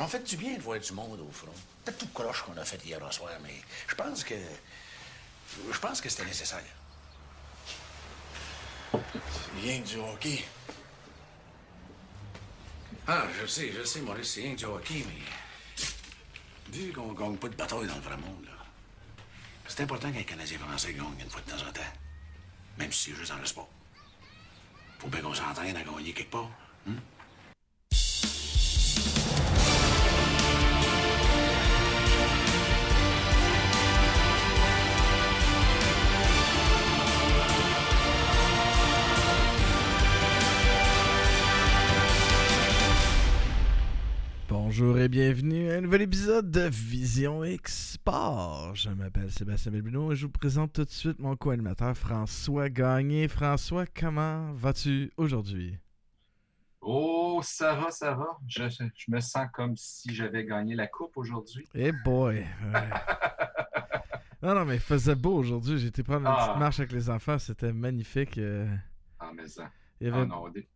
m'en fait du bien de voir du monde au front? Peut-être tout croche qu'on a fait hier soir, mais je pense que. Je pense que c'était nécessaire. C'est rien que du hockey. Ah, je sais, je sais, Maurice, c'est rien que du hockey, mais. Vu qu'on gagne pas de bataille dans le vrai monde, là. C'est important qu'un Canadien français gagne une fois de temps en temps. Même si c'est juste dans le sport. Faut bien qu'on s'entraîne à gagner quelque part. hein? Bonjour et bienvenue à un nouvel épisode de Vision X Sport. Je m'appelle Sébastien Belbino et je vous présente tout de suite mon co-animateur François Gagné. François, comment vas-tu aujourd'hui? Oh, ça va, ça va. Je, je me sens comme si j'avais gagné la coupe aujourd'hui. Eh boy! ouais. non, non, mais il faisait beau aujourd'hui. Été prendre une Ah. petite marche avec les enfants. C'était magnifique. euh, Ah, mais ça. Il y Ah avait, non, des-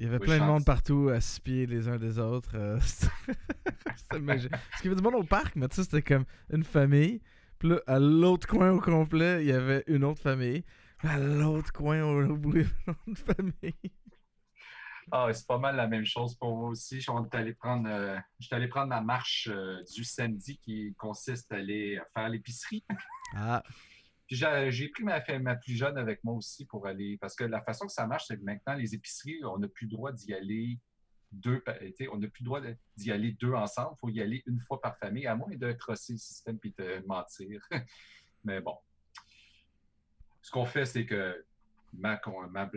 il y avait Oui, plein de monde partout à se pieds les uns des autres. euh, C'était magique. Parce qu'il y avait du monde au parc, mais tu sais, c'était comme une famille. Puis là, à l'autre coin au complet, il y avait une autre famille. À l'autre coin au bout, une autre famille. Ah, c'est pas mal la même chose pour moi aussi. Je suis allé prendre, euh, allé prendre ma marche euh, du samedi qui consiste à aller faire l'épicerie. Ah, Puis j'ai pris ma, ma plus jeune avec moi aussi pour aller. Parce que la façon que ça marche, c'est que maintenant, les épiceries, on n'a plus le droit d'y aller deux. On n'a plus le droit d'y aller deux ensemble. Il faut y aller une fois par famille, à moins de crosser le système puis de mentir. Mais bon. Ce qu'on fait, c'est que ma, con- ma,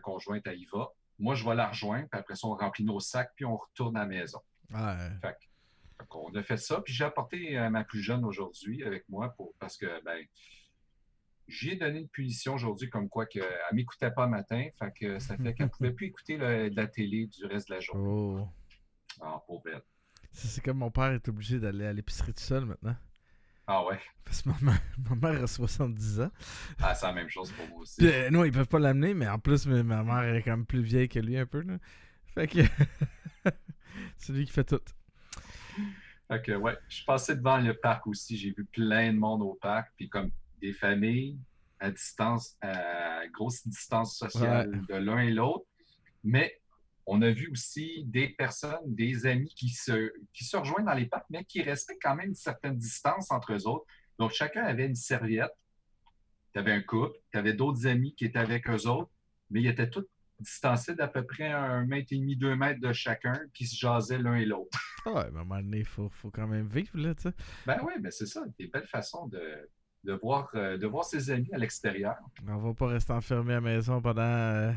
conjointe, elle y va. Moi, je vais la rejoindre, puis après ça, on remplit nos sacs, puis on retourne à la maison. ouais. Fait qu'on a fait ça, puis j'ai apporté euh, ma plus jeune aujourd'hui avec moi pour, parce que ben, j'ai donné une punition aujourd'hui comme quoi qu'elle ne m'écoutait pas matin, fait que ça fait qu'elle ne pouvait plus écouter le- de la télé du reste de la journée. Oh. Ah, pauvre elle. C'est comme mon père est obligé d'aller à l'épicerie tout seul maintenant. Ah ouais, Parce que ma mère, ma mère a 70 ans. ah, c'est la même chose pour moi aussi. Puis, euh, non, ils peuvent pas l'amener, mais en plus, ma ma mère est quand même plus vieille que lui un peu. Là. Fait que c'est lui qui fait tout. Fait que ouais, je suis passé devant le parc aussi, j'ai vu plein de monde au parc, puis comme des familles à distance, à grosse distance sociale de l'un et l'autre, mais on a vu aussi des personnes, des amis qui se, qui se rejoignent dans les parcs, mais qui respectent quand même une certaine distance entre eux autres. Donc chacun avait une serviette, tu avais un couple, tu avais d'autres amis qui étaient avec eux autres, mais ils étaient tous distancés d'à peu près un mètre et demi, deux mètres de chacun, qui se jasaient l'un et l'autre. Ah ouais, mais à un moment donné, il faut, faut quand même vivre, là, tu sais. Ben oui, mais c'est ça, des belles façons de, de, voir, euh, de voir ses amis à l'extérieur. On va pas rester enfermé à la maison pendant euh,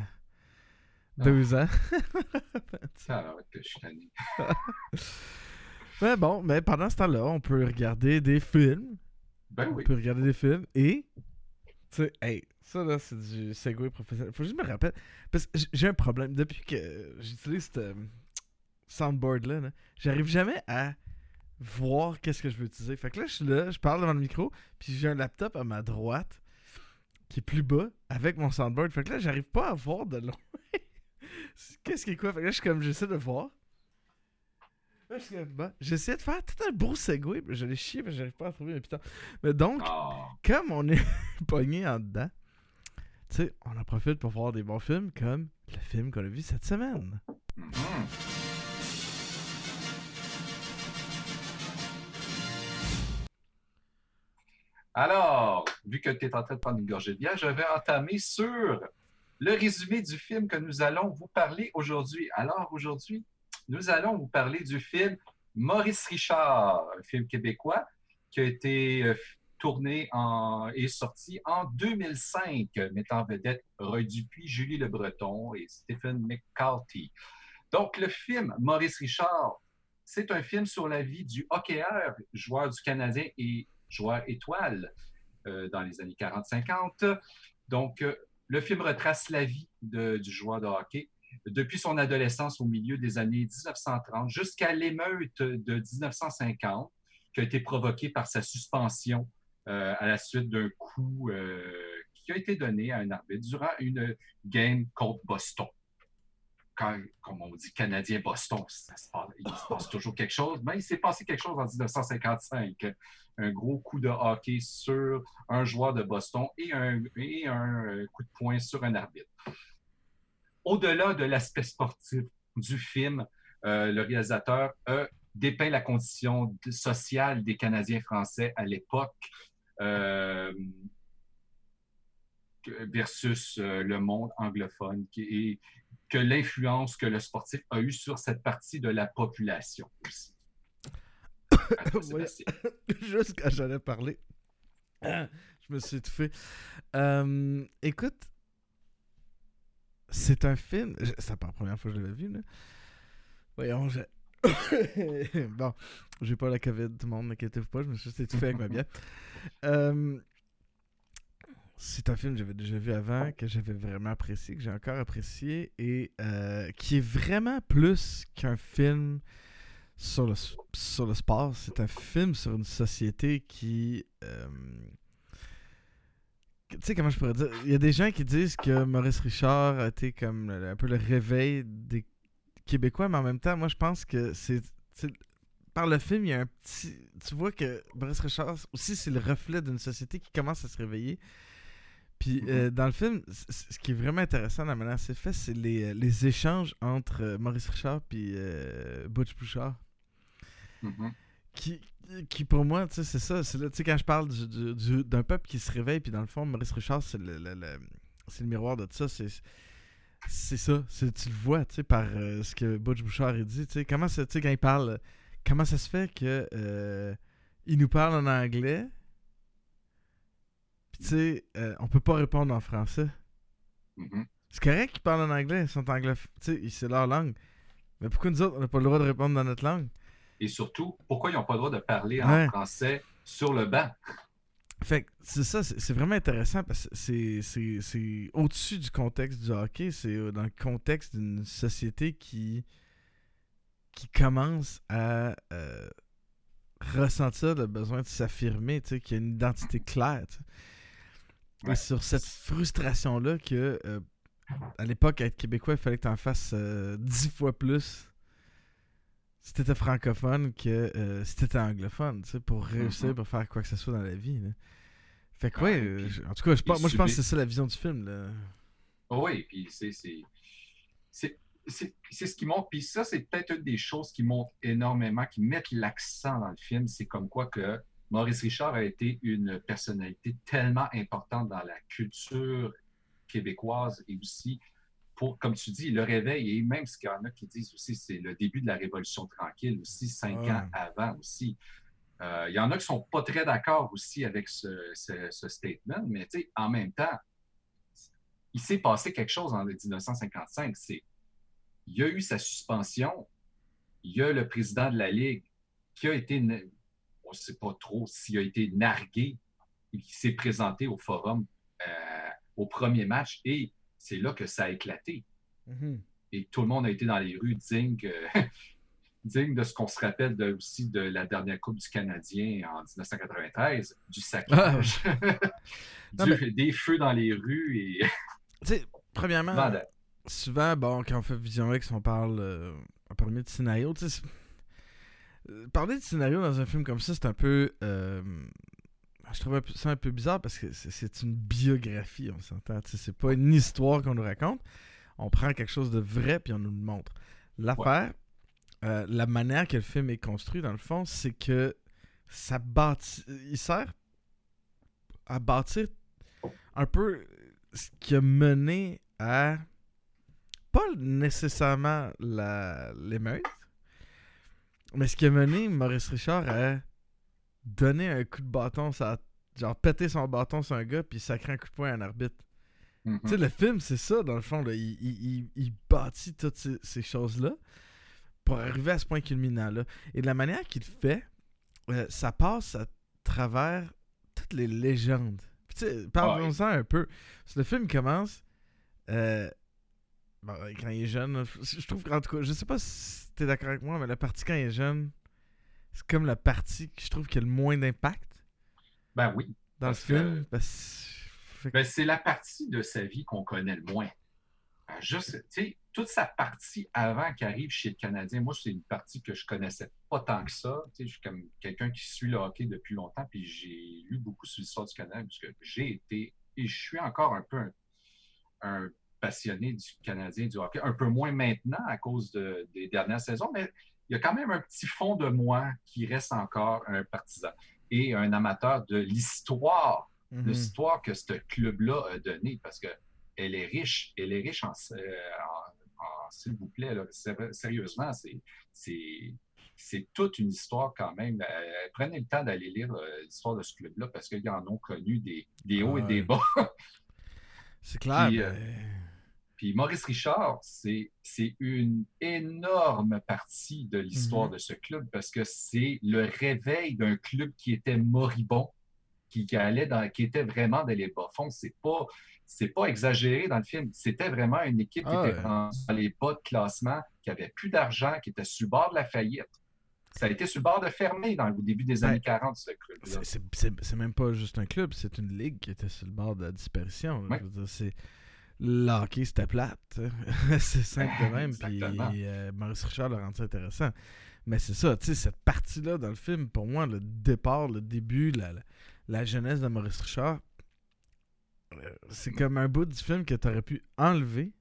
deux ans. Ah, ouais, que je suis tanné. mais bon, mais pendant ce temps-là, on peut regarder des films. Ben on oui. peut regarder des films et. Tu sais, hey, ça là, c'est du segway professionnel. Faut juste me rappeler. Parce que j'ai un problème. Depuis que j'utilise ce soundboard-là, là, j'arrive jamais à voir qu'est-ce que je veux utiliser. Fait que là, je suis là, je parle devant le micro, puis j'ai un laptop à ma droite qui est plus bas avec mon soundboard. Fait que là, j'arrive pas à voir de loin. qu'est-ce qui est quoi? Fait que là, je suis comme, j'essaie de voir. Là, je suis comme, bon, j'essaie de faire tout un beau segway, mais je l'ai chié, mais j'arrive pas à trouver un putain. Mais donc, Ah, comme on est pogné en dedans, tu sais, on en profite pour voir des bons films comme le film qu'on a vu cette semaine. mhm. Alors, vu que tu es en train de prendre une gorgée de bière, je vais entamer sur le résumé du film que nous allons vous parler aujourd'hui. Alors, aujourd'hui, nous allons vous parler du film Maurice Richard, un film québécois qui a été euh, tourné en, et sorti en 2005, mettant en vedette Roy Dupuis, Julie Le Breton et Stephen McCarthy. Donc, le film Maurice Richard, c'est un film sur la vie du hockeyeur, joueur du Canadien et joueur étoile euh, dans les années 40-50. Donc, euh, le film retrace la vie du joueur de hockey depuis son adolescence au milieu des années 1930 jusqu'à l'émeute de 1950 qui a été provoquée par sa suspension euh, à la suite d'un coup qui a été donné à un arbitre durant une game contre Boston. Quand, comme on dit, Canadien-Boston, il se passe toujours quelque chose. Mais il s'est passé quelque chose en 1955. Un gros coup de hockey sur un joueur de Boston et un, et un euh, coup de poing sur un arbitre. Au-delà de l'aspect sportif du film, euh, le réalisateur a dépeint la condition sociale des Canadiens français à l'époque. euh, versus le monde anglophone qui est, que l'influence que le sportif a eue sur cette partie de la population aussi. À toi, Ouais. Sébastien. Juste quand j'allais parler, je me suis étouffé. Euh, écoute, c'est un film. C'est pas la première fois que je l'avais vu, là. Voyons, je. bon, j'ai pas la COVID, tout le monde, n'inquiétez-vous pas, je me suis juste étouffé avec ma bière. Euh, c'est un film que j'avais déjà vu avant, que j'avais vraiment apprécié, que j'ai encore apprécié, et euh, qui est vraiment plus qu'un film sur le, sur le sport. C'est un film sur une société qui. euh, tu sais, comment je pourrais dire? Il y a des gens qui disent que Maurice Richard a été comme un peu le réveil des Québécois, mais en même temps, moi, je pense que c'est- Par le film, il y a un petit. Tu vois que Maurice Richard aussi, c'est le reflet d'une société qui commence à se réveiller. Puis Mhm. euh, dans le film, ce qui est vraiment intéressant la manière c'est fait, c'est les, les échanges entre euh, Maurice Richard et euh, Butch Bouchard Mhm. qui, qui pour moi, tu sais, c'est ça. C'est là, tu sais, quand je parle du- du- du- d'un peuple qui se réveille, puis dans le fond, Maurice Richard, c'est le, le- le- c'est le miroir de tout ça. C'est, c'est ça. Tu le vois, tu sais, par euh, ce que Butch Bouchard a dit. Tu sais, comment ça, tu sais, quand il parle, euh, comment ça se fait que euh, il nous parle en anglais, puis tu sais, euh, on peut pas répondre en français. Mhm. C'est correct qu'ils parlent en anglais, ils sont anglophones, tu sais, c'est leur langue. Mais pourquoi nous autres, on n'a pas le droit de répondre dans notre langue? Et surtout, pourquoi ils n'ont pas le droit de parler en français sur le banc? Fait que c'est ça, c'est vraiment intéressant parce que c'est- au-dessus du contexte du hockey, c'est euh, dans le contexte d'une société qui qui commence à euh, ressentir le besoin de s'affirmer, tu sais, qui a une identité claire. tu sais. Et Ouais. sur cette frustration-là que euh, à l'époque, être québécois, il fallait que tu en fasses euh, dix fois plus si t'étais francophone que euh, si t'étais anglophone, tu sais, pour réussir, Mhm. pour faire quoi que ce soit dans la vie. là. Fait que Ouais, ouais, puis euh, en tout cas, je pense- il moi je pense que c'est ça la vision du film. Là. Oui, puis c'est- c'est ce qui montre. Puis ça, c'est peut-être une des choses qui montrent énormément, qui mettent l'accent dans le film. C'est comme quoi que Maurice Richard a été une personnalité tellement importante dans la culture québécoise et aussi pour, comme tu dis, le réveil. Et même ce qu'il y en a qui disent aussi, c'est le début de la Révolution tranquille aussi, cinq Ouais. ans avant aussi. Euh, Il y en a qui sont pas très d'accord aussi avec ce, ce- ce statement, mais en même temps, il s'est passé quelque chose en 1955. C'est, il y a eu sa suspension. Il y a le président de la Ligue qui a été, on ne sait pas trop s'il a été nargué et qui s'est présenté au forum euh, au premier match et c'est là que ça a éclaté. Et tout le monde a été dans les rues digne, digne de ce qu'on se rappelle de- aussi de la dernière Coupe du Canadien en 1993, du saccage, Non, du- des feux dans les rues et premièrement, souvent, bon, quand on fait Vision X, on parle euh, de scénario. Tu sais, c'est- parler de scénario dans un film comme ça, c'est un peu. euh, je trouve ça un peu bizarre parce que c'est- une biographie, on s'entend. C'est pas une histoire qu'on nous raconte. On prend quelque chose de vrai puis on nous le montre. L'affaire, euh, la manière que le film est construit, dans le fond, c'est que ça bâtit. Il sert à bâtir un peu ce qui a mené à pas nécessairement la- l'émeute, mais ce qui a mené Maurice Richard à donner un coup de bâton, ça, genre péter son bâton sur un gars puis sacrer un coup de poing à un arbitre. Mhm. Tu sais, le film, c'est ça, dans le fond. Là. Il, il- il- il bâtit toutes ces, ces choses-là pour arriver à ce point culminant-là. Et de la manière qu'il fait, euh, ça passe à travers toutes les légendes. Sais, parlons-en un peu. Parce que le film commence. euh, bon, quand il est jeune, là, je trouve qu'en tout cas, je sais pas si t'es d'accord avec moi, mais la partie quand il est jeune, c'est comme la partie que je trouve qui a le moins d'impact Ben oui. dans le film. Ben, c'est la partie de sa vie qu'on connaît le moins. à juste, tu sais, toute sa partie avant qu'il arrive chez le Canadien, moi, c'est une partie que je connaissais pas tant que ça. Tu sais, je suis comme quelqu'un qui suit le hockey depuis longtemps, puis j'ai lu beaucoup sur l'histoire du Canadien, puisque j'ai été, et je suis encore un peu un, un passionné du Canadien, du hockey, un peu moins maintenant à cause de- des dernières saisons, mais il y a quand même un petit fond de moi qui reste encore un partisan et un amateur de l'histoire Mhm. l'histoire que ce club-là a donnée, parce que elle est riche, elle est riche en, euh, en- en- s'il vous plaît, là, sérieusement, c'est, toute une histoire quand même. Euh, prenez le temps d'aller lire euh, l'histoire de ce club-là, parce qu'ils en ont connu des, des hauts et des bas. C'est clair. Puis, mais- euh, Puis Maurice Richard, c'est, une énorme partie de l'histoire Mhm. de ce club, parce que c'est le réveil d'un club qui était moribond, qui, qui allait dans, qui était vraiment dans les bas-fonds. C'est pas, c'est pas exagéré dans le film. C'était vraiment une équipe qui Ah était ouais. dans les bas de classement, qui avait plus d'argent, qui était sur le bord de la faillite. Ça a été sur le bord de fermer dans le début des Ouais. années 40, ce club-là. C'est- même pas juste un club, c'est une ligue qui était sur le bord de la disparition. là. Ouais. Je veux dire, c'est. Le hockey, c'était plate. c'est simple de même. Puis euh, Maurice Richard l'a rendu ça intéressant. Mais c'est ça, tu sais, cette partie-là dans le film, pour moi, le départ, le début, la, la, la jeunesse de Maurice Richard, euh, c'est comme un bout du film que tu aurais pu enlever,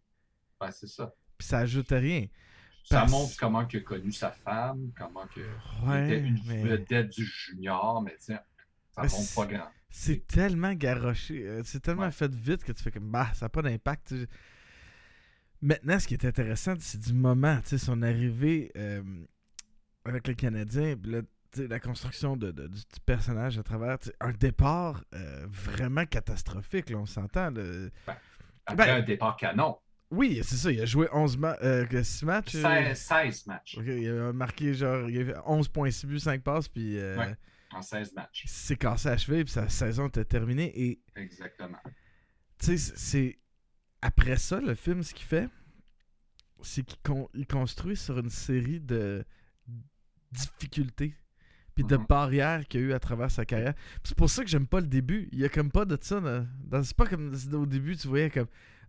Ouais, c'est ça. puis ça ajoutait rien. Ça Parce- montre comment il a connu sa femme, comment que il Ouais, était une mais- vedette du junior, mais tiens, ça Mais montre pas grand. C'est tellement garoché, euh, c'est tellement Ouais. fait vite que tu fais comme bah ça n'a pas d'impact. Maintenant, ce qui est intéressant, c'est du moment, tu sais, son arrivée euh, avec le Canadien, là, la construction de, de- du personnage à travers un départ euh, vraiment catastrophique, là, on s'entend. là. Après Ben- un départ canon, Oui, c'est ça, il a joué 11 ma 6 matchs. euh, 16, 16 matchs. il a marqué genre il a fait 11.6 buts, 5 passes, puis euh, Ouais. En 16 matchs. s'est cassé à cheville, puis sa saison était terminée. Et Exactement. tu sais, c'est. Après ça, le film, ce qu'il fait, c'est qu'il con- construit sur une série de difficultés puis de Mhm. barrières qu'il y a eu à travers sa carrière. C'est pour ça que j'aime pas le début. Il y a comme pas de ça. dans- dans- c'est pas comme au début, tu voyais comme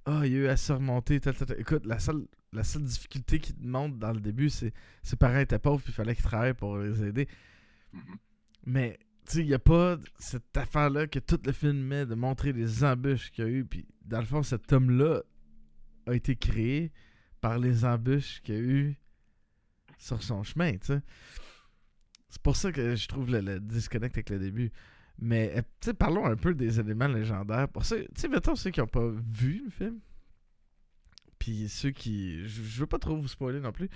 Ah, il y a eu à surmonter. Écoute, la seule, la seule difficulté qu'il te montre dans le début, c'est ses parents étaient pauvres puis il fallait qu'ils travaillent pour les aider. Mhm. Mais, tu sais, il n'y a pas cette affaire-là que tout le film met de montrer les embûches qu'il y a eu. Puis, dans le fond, cet homme-là a été créé par les embûches qu'il y a eu sur son chemin, tu sais. C'est pour ça que je trouve le, le disconnect avec le début. Mais, euh, tu parlons un peu des éléments légendaires. Pour tu sais, mettons ceux qui n'ont pas vu le film. Puis ceux qui. Je veux pas trop vous spoiler non plus.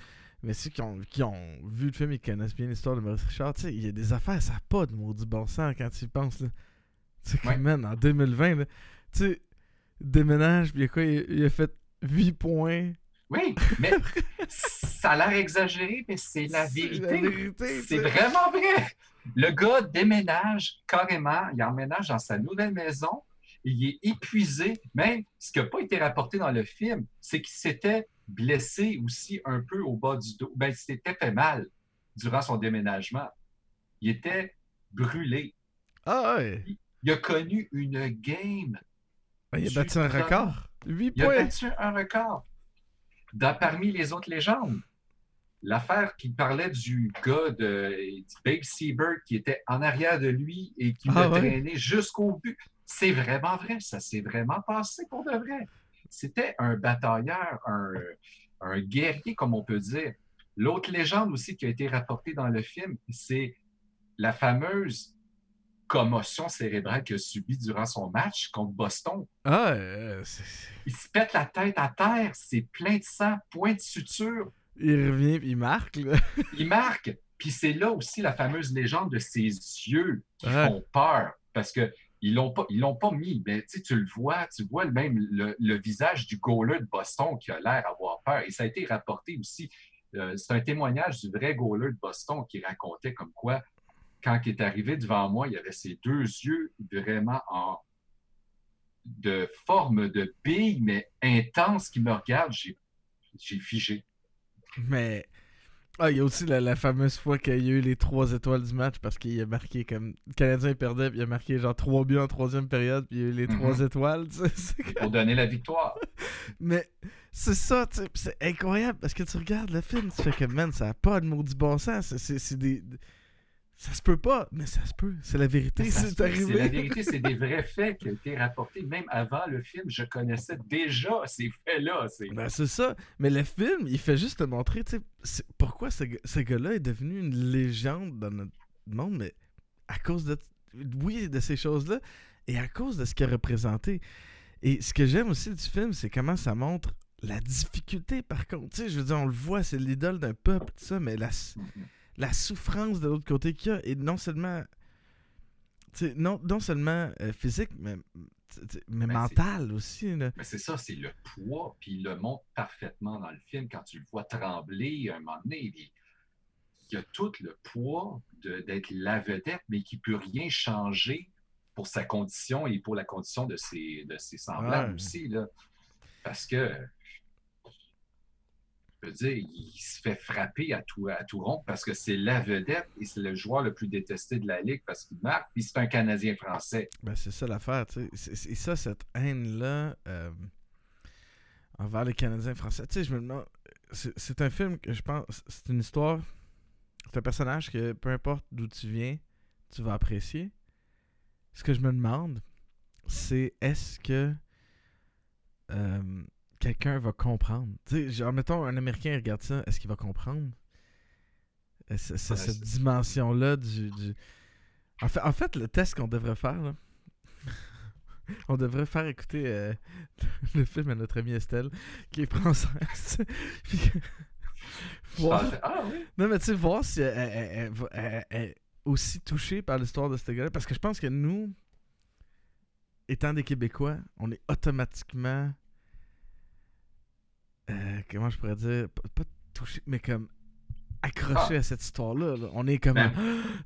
Mais ceux qui ont, qui ont vu le film et qui connaissent bien l'histoire de Maurice Richard, tu sais, il y a des affaires, ça n'a pas de maudit bon sens quand tu y penses, là. Tu sais, Ouais. man, en 2020, là, tu sais, déménage, puis quoi, il, il a fait 8 points. Oui, mais ça a l'air exagéré, mais c'est la C'est vérité. la vérité, tu C'est vraiment vrai. Le gars déménage carrément, il emménage dans sa nouvelle maison, il est épuisé. Même ce qui n'a pas été rapporté dans le film, c'est qu'il s'était blessé aussi un peu au bas du dos. Ben, il s'était fait mal durant son déménagement. Il était brûlé. Ah ouais. Il a connu une game. Ah, il a Tu- battu un record. 8 Il a battu un record. Dans, parmi les autres légendes, l'affaire qui parlait du gars de du Babe Seabird qui était en arrière de lui et qui Ah l'a ouais? traîné jusqu'au but. C'est vraiment vrai, ça s'est vraiment passé pour de vrai. C'était un batailleur, un, un guerrier, comme on peut dire. L'autre légende aussi qui a été rapportée dans le film, c'est la fameuse commotion cérébrale qu'il a subie durant son match contre Boston. Ah, euh, Il se pète la tête à terre, c'est plein de sang, point de suture. il revient il marque, là. Il marque. Puis c'est là aussi la fameuse légende de ses yeux qui Ouais. font peur. Parce que ils l'ont pas, ils l'ont pas mis. Mais tu le vois, tu vois même le, visage du goaler de Boston qui a l'air d'avoir peur. Et ça a été rapporté aussi. euh, c'est un témoignage du vrai goaler de Boston qui racontait comme quoi, quand il est arrivé devant moi, il avait ses deux yeux vraiment en de forme de bille, mais intense qui me regarde. J'ai, j'ai figé. Mais. Ah, il y a aussi la, la fameuse fois qu'il y a eu les trois étoiles du match parce qu'il a marqué comme. Le Canadien perdait, puis il a marqué genre trois buts en troisième période, puis il y a eu les Mhm. trois étoiles, tu sais. c'est comme- pour donner la victoire. Mais c'est ça, tu sais, c'est incroyable parce que tu regardes le film, tu fais que, man, ça a pas de maudit bon sens. c'est des. Ça se peut pas, mais ça se peut. C'est la vérité, c'est arrivé. C'est la vérité, c'est des vrais faits qui ont été rapportés. Même avant le film, je connaissais déjà ces faits-là. C'est Ben, c'est ça. Mais le film, il fait juste te montrer, pourquoi ce, ce gars-là est devenu une légende dans notre monde, mais à cause de, oui, de ces choses-là, et à cause de ce qu'il a représenté. Et ce que j'aime aussi du film, c'est comment ça montre la difficulté, par contre. Tu sais, je veux dire, on le voit, c'est l'idole d'un peuple, tout ça, mais la, la souffrance de l'autre côté qu'il y a, et non seulement, non, non seulement euh, physique, mais, mais Ben, aussi. Là. Mais c'est ça, c'est le poids, puis il le montre parfaitement dans le film. Quand tu le vois trembler, à un moment donné, il, il y a tout le poids de- d'être la vedette, mais qui ne peut rien changer pour sa condition et pour la condition de ses, de ses semblables Ouais. aussi. Là. Parce que, je veux dire, il se fait frapper à tout, à tout rond parce que c'est la vedette et c'est le joueur le plus détesté de la Ligue parce qu'il marque, puis c'est un Canadien français. Ben, c'est ça l'affaire, tu sais. C'est- ça, cette haine-là euh, envers les Canadiens français. Tu sais, je me demande. C'est c'est un film que je pense. C'est une histoire. C'est un personnage que peu importe d'où tu viens, tu vas apprécier. Ce que je me demande, c'est est-ce que euh, quelqu'un va comprendre. Tu sais, genre, mettons, un Américain regarde ça, est-ce qu'il va comprendre? Euh, Ouais, cette dimension-là du, du- En, fait, en fait, le test qu'on devrait faire, là, on devrait faire écouter euh, le film à notre amie Estelle, qui est française. Puis que- voir- Ah oui? non, mais tu sais, voir si elle est aussi touchée par l'histoire de ce gars-là. Parce que je pense que nous, étant des Québécois, on est automatiquement. Euh, comment je pourrais dire? Pas, touché, mais comme accroché Ah. à cette histoire-là. là. On est comme. Ben-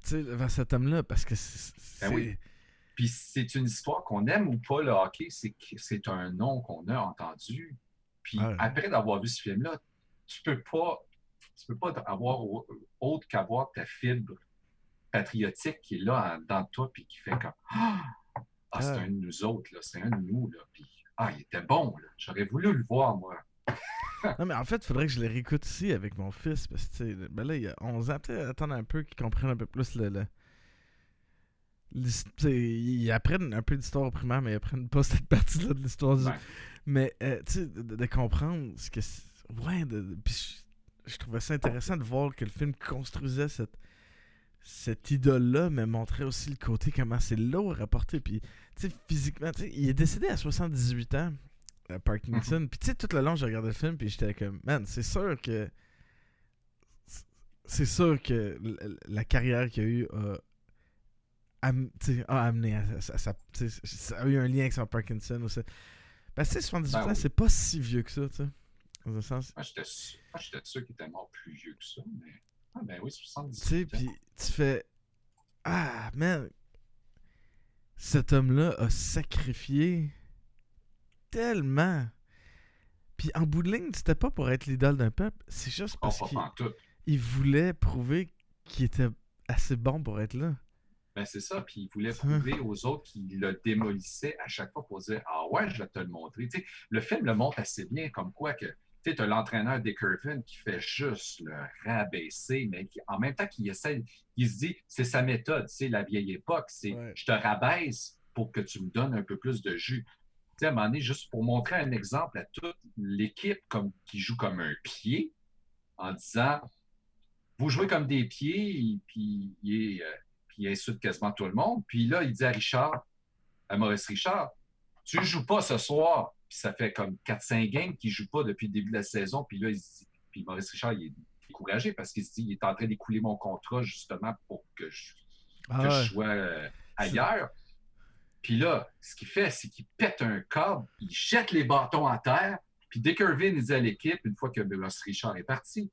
tu sais, vers cet homme-là. Parce que c'est. Ben oui. c'est- Puis c'est une histoire qu'on aime ou pas, le hockey, c'est un nom qu'on a entendu. Puis Ouais. après d'avoir vu ce film-là, tu peux pas, tu peux pas avoir au- autre qu'avoir ta fibre patriotique qui est là dans toi puis qui fait comme Ah, ah, c'est un de nous autres, là, c'est un de nous. Là. Puis, ah, il était bon. là. J'aurais voulu le voir, moi. Non, mais en fait, il faudrait que je le réécoute ici avec mon fils. Parce que, ben là, il y a 11 ans. Peut-être attendre un peu qu'il comprenne un peu plus le. ils apprennent un peu d'histoire au primaire, mais ils apprennent pas cette partie-là de l'histoire du. Ouais. Mais, euh, tu sais, de, de comprendre ce que. Ouais, de, de- puis je, je trouvais ça intéressant de voir que le film construisait cette. Cette idole-là, mais montrait aussi le côté comment c'est lourd à porter. Puis, tu sais, physiquement, tu sais, il est décédé à 78 ans, euh, Parkinson. Puis, tu sais, tout le long, je regardais le film, puis j'étais comme, man, c'est sûr que. C'est sûr que la carrière qu'il a eue a, am- a amené à, à- à ça a eu un lien avec son Parkinson aussi. Parce que tu sais, 78 Ben ans, oui. c'est pas si vieux que ça, tu sais. Dans un sens. Moi, j'étais sûr, qu'il était mort plus vieux que ça. Mais... Ah, ben oui, Tu sais, 78 puis tu fais. Ah, man. Cet homme-là a sacrifié tellement. Puis en bout de ligne, c'était pas pour être l'idole d'un peuple, c'est juste Oh, parce qu'il il voulait prouver qu'il était assez bon pour être là. Ben, c'est ça. Puis il voulait prouver aux autres qu'il le démolissait à chaque fois pour dire Ah ouais, je vais te le montrer. Le film le montre assez bien, comme quoi que tu as l'entraîneur Dick Irvin qui fait juste le rabaisser, mais qui, en même temps qu'il essaie, il se dit c'est sa méthode, c'est la vieille époque, c'est Ouais. je te rabaisse pour que tu me donnes un peu plus de jus. Sais, à un moment donné, juste pour montrer un exemple à toute l'équipe comme, qui joue comme un pied, en disant Vous jouez comme des pieds, puis il euh, il insulte quasiment tout le monde. Puis là, il dit à Richard, à Maurice Richard, tu ne joues pas ce soir. Puis ça fait comme 4-5 games qu'il ne joue pas depuis le début de la saison. Puis là, il se dit- puis Maurice Richard, il est découragé parce qu'il se dit, il est en train d'écouler mon contrat justement pour que je, Ah que ouais. je sois euh, ailleurs. Puis là, ce qu'il fait, c'est qu'il pète un câble, il jette les bâtons à terre, puis Dick Irvin il dit à l'équipe, une fois que Maurice Richard est parti,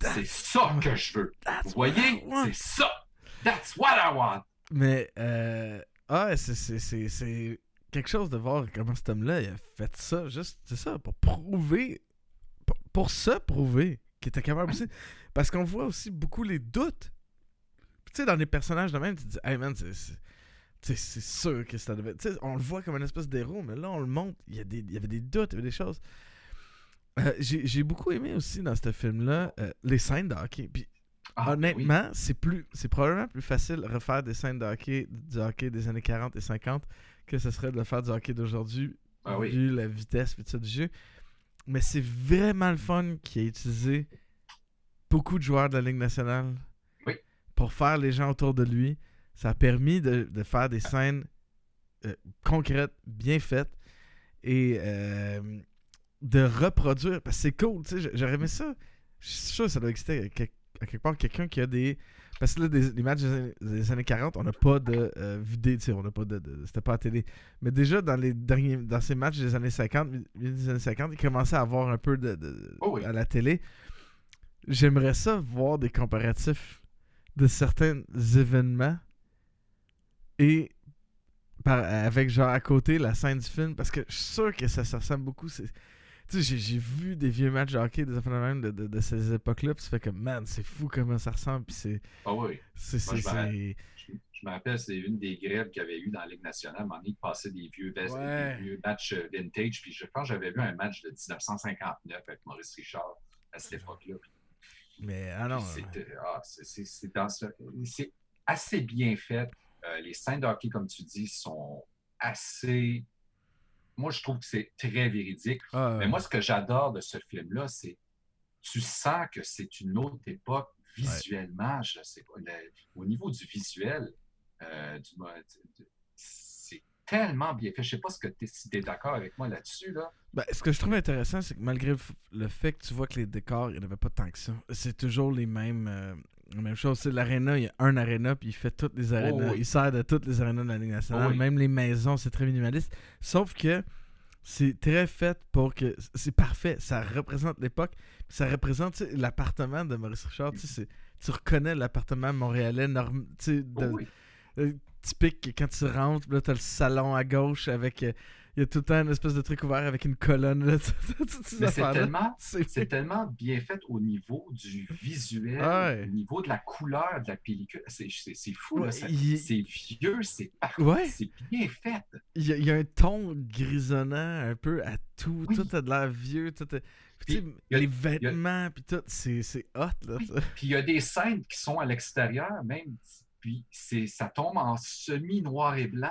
c'est ça que je veux. That's Vous voyez? C'est ça. That's what I want. Mais, euh, ah, c'est- quelque chose de voir comment cet homme-là a fait ça, juste, c'est ça, pour prouver, pour, pour se prouver qu'il était capable aussi. Parce qu'on voit aussi beaucoup les doutes. Tu sais, dans les personnages de même, tu te dis, hey man, c'est. C'est- sûr que ça devait. on le voit comme une espèce d'héros, mais là, on le montre. Il y, a des, il y avait des doutes, il y avait des choses. Euh, j'ai beaucoup aimé aussi dans ce film-là euh, les scènes de hockey. Puis, ah, honnêtement, c'est plus c'est probablement plus facile de refaire des scènes de hockey, du hockey des années 40 et 50 que ce serait de faire du hockey d'aujourd'hui, ah vu la vitesse et tout ça du jeu. Mais c'est vraiment le fun qui a utilisé beaucoup de joueurs de la Ligue nationale pour faire les gens autour de lui. Ça a permis de, faire des scènes euh, concrètes, bien faites. Et euh, de reproduire. Parce que c'est cool, tu sais, j'aurais aimé ça. Je suis sûr que ça doit exister à quelque part quelqu'un qui a des. Parce que là, des, les matchs des années, 40, on n'a pas de euh, vidéo, tu sais, on n'a pas de. C'était pas à télé. Mais déjà, dans les derniers. Dans ces matchs des années 50, des années 50, il commençait à avoir un peu de. Oh à la télé. J'aimerais ça voir des comparatifs de certains événements et avec genre à côté la scène du film parce que je suis sûr que ça, ça ressemble beaucoup. Tu sais, j'ai vu des vieux matchs de hockey des affaires même de, de, ces époques-là, puis ça fait que, man, c'est fou comment ça ressemble, puis c'est... Ah oui. C'est... Je, me rappelle, c'est une des grèves qu'il y avait eu dans la Ligue nationale, à un il passait des vieux, des vieux matchs euh, vintage, puis je pense que j'avais vu un match de 1959 avec Maurice Richard à cette époque-là. Mais, ah non... Ah, c'est assez bien fait. Euh, les scènes de hockey, comme tu dis, sont assez moi, je trouve que c'est très véridique. Ah, Mais moi, ce que j'adore de ce film-là, c'est tu sens que c'est une autre époque visuellement. Je sais pas, au niveau du visuel, euh, c'est tellement bien fait. Je sais pas ce que tu es, d'accord avec moi là-dessus. Là. Ben, ce que je trouve intéressant, c'est que malgré le fait que tu vois que les décors, il n'y en avait pas tant que ça, c'est toujours les mêmes. Euh, la même chose, c'est l'aréna, il y a un aréna, puis il fait toutes les arénas. Oh, il sert de toutes les arénas de la Ligue nationale. Oh, Même les maisons, c'est très minimaliste. Sauf que c'est très fait pour que. C'est parfait. Ça représente l'époque. Ça représente l'appartement de Maurice Richard. Tu reconnais l'appartement montréalais norm, de, oh, euh, typique quand tu rentres. Là, tu as le salon à gauche avec. Euh, il y a tout le temps une espèce de truc ouvert avec une colonne. c'est tellement, tellement, bien fait au niveau du visuel, au niveau de la couleur de la pellicule. C'est fou. c'est vieux, c'est C'est bien fait. Il y, a, un ton grisonnant un peu à tout. Tout a de l'air vieux. Tout les vêtements, puis tout, c'est hot. Là, Puis il y a des scènes qui sont à l'extérieur, même puis ça tombe en semi-noir et blanc.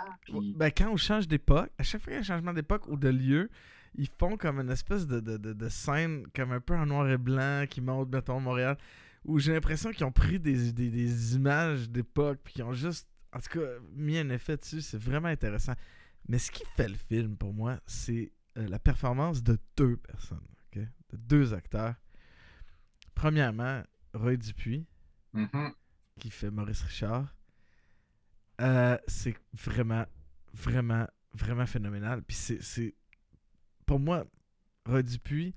Ben, quand on change d'époque, à chaque fois qu'il y a un changement d'époque ou de lieu, ils font comme une espèce de, de, scène comme un peu en noir et blanc qui montre, mettons, Montréal, où j'ai l'impression qu'ils ont pris des, des, images d'époque, puis qu'ils ont juste, en tout cas, mis un effet dessus. C'est vraiment intéressant. Mais ce qui fait le film, pour moi, c'est euh, la performance de deux personnes, de deux acteurs. Premièrement, Roy Dupuis. Mm-hmm qui fait Maurice Richard. Euh, c'est vraiment, vraiment, vraiment phénoménal. Puis c'est. Pour moi, Roy Dupuis,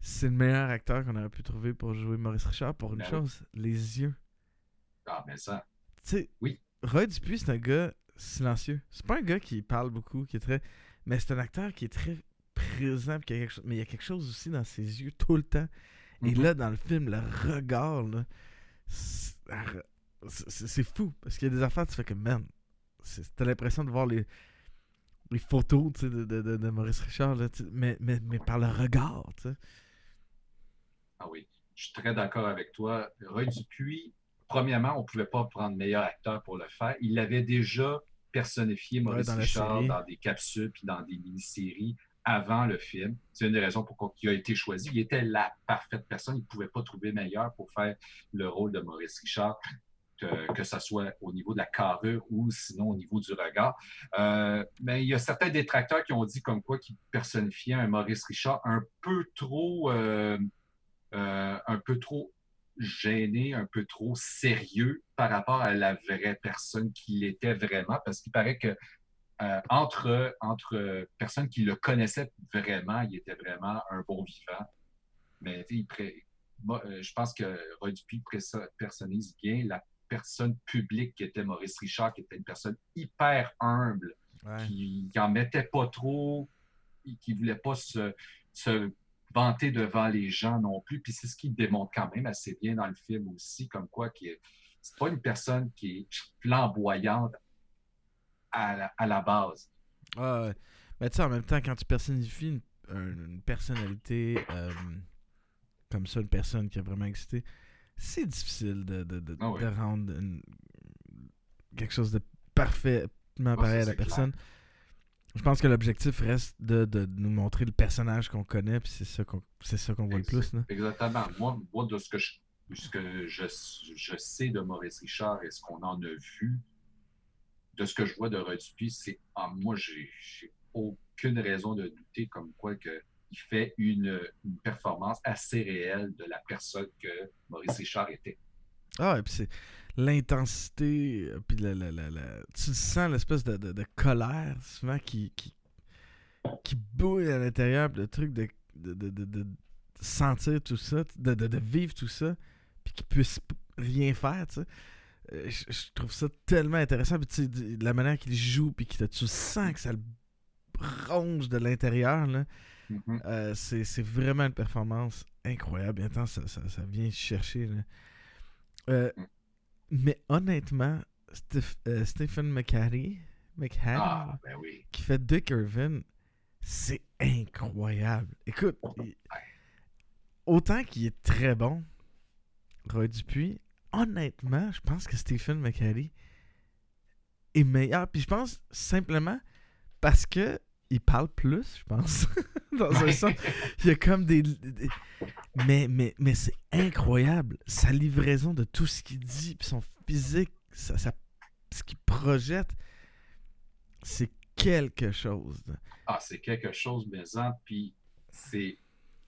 c'est le meilleur acteur qu'on aurait pu trouver pour jouer Maurice Richard pour une ben chose les yeux. Ah, mais ça. Tu sais, oui. Roy Dupuis, c'est un gars silencieux. C'est pas un gars qui parle beaucoup, qui est très. Mais c'est un acteur qui est très présent. Mais il y a quelque chose aussi dans ses yeux tout le temps. Et mm-hmm. là, dans le film, le regard, là, c'est fou. Parce qu'il y a des affaires, tu fais que, man, t'as l'impression de voir les, les photos de, de, de, Maurice Richard, mais, mais, mais, par le regard. Ah oui, je suis très d'accord avec toi. Roy Dupuis, premièrement, on ne pouvait pas prendre meilleur acteur pour le faire. Il avait déjà personnifié Maurice Richard dans des capsules puis dans des mini-séries avant le film. C'est une des raisons pour il a été choisi. Il était la parfaite personne. Il ne pouvait pas trouver meilleur pour faire le rôle de Maurice Richard. Que, que ce soit au niveau de la carrure ou sinon au niveau du regard. Euh, mais il y a certains détracteurs qui ont dit comme quoi qu'il personnifiait un Maurice Richard un peu trop, euh, euh, un peu trop gêné, un peu trop sérieux par rapport à la vraie personne qu'il était vraiment, parce qu'il paraît que euh, entre, entre personnes qui le connaissaient vraiment, il était vraiment un bon vivant. Mais il euh, je pense que Roy Dupuis personnalise bien la personne publique qui était Maurice Richard, qui était une personne hyper humble, qui n'en mettait pas trop, qui ne voulait pas se, se, vanter devant les gens non plus. Puis c'est ce qu'il démontre quand même assez bien dans le film aussi, comme quoi qui c'est pas une personne qui est flamboyante à la, à la base. Ah, ouais. Mais tu sais, en même temps, quand tu personnifies une, un- une personnalité euh, comme ça, une personne qui a vraiment existé, c'est difficile de, de, de, Ah ouais. de rendre une- quelque chose de parfaitement pareil à la personne. Je pense que l'objectif reste de, de nous montrer le personnage qu'on connaît, puis c'est ça qu'on c'est ça qu'on voit le plus. Exactement. Moi, moi, de ce que je, ce que je, je sais de Maurice Richard et ce qu'on en a vu, de ce que je vois de Roy Dupuis, c'est ah, moi, j'ai aucune raison de douter comme quoi que il fait une, performance assez réelle de la personne que Maurice Richard était. Ah, et puis c'est l'intensité, euh, puis la, la, la, tu sens l'espèce de, de, colère souvent qui, qui, qui bouille à l'intérieur, le truc de, de, de, sentir tout ça, de, vivre tout ça, puis qu'il puisse rien faire, tu sais. Euh, Je, je trouve ça tellement intéressant, puis tu sais, la manière qu'il joue, puis que tu sens que ça le ronge de l'intérieur, là. Mhm. Euh, c'est vraiment une performance incroyable. Attends, ça, ça, ça vient chercher. là. Euh, mais honnêtement, Steph- euh, Stephen McHattie, Ah, ben oui. qui fait Dick Irvin, c'est incroyable. Écoute, il- autant qu'il est très bon, Roy Dupuis, honnêtement, je pense que Stephen McHattie est meilleur. Puis je pense simplement parce que il parle plus, je pense. Dans un sens, il y a comme des. des- Mais, mais, mais c'est incroyable. Sa livraison de tout ce qu'il dit, puis son physique, ça, ça- ce qu'il projette, c'est quelque chose. Ah, c'est quelque chose, mais en, puis c'est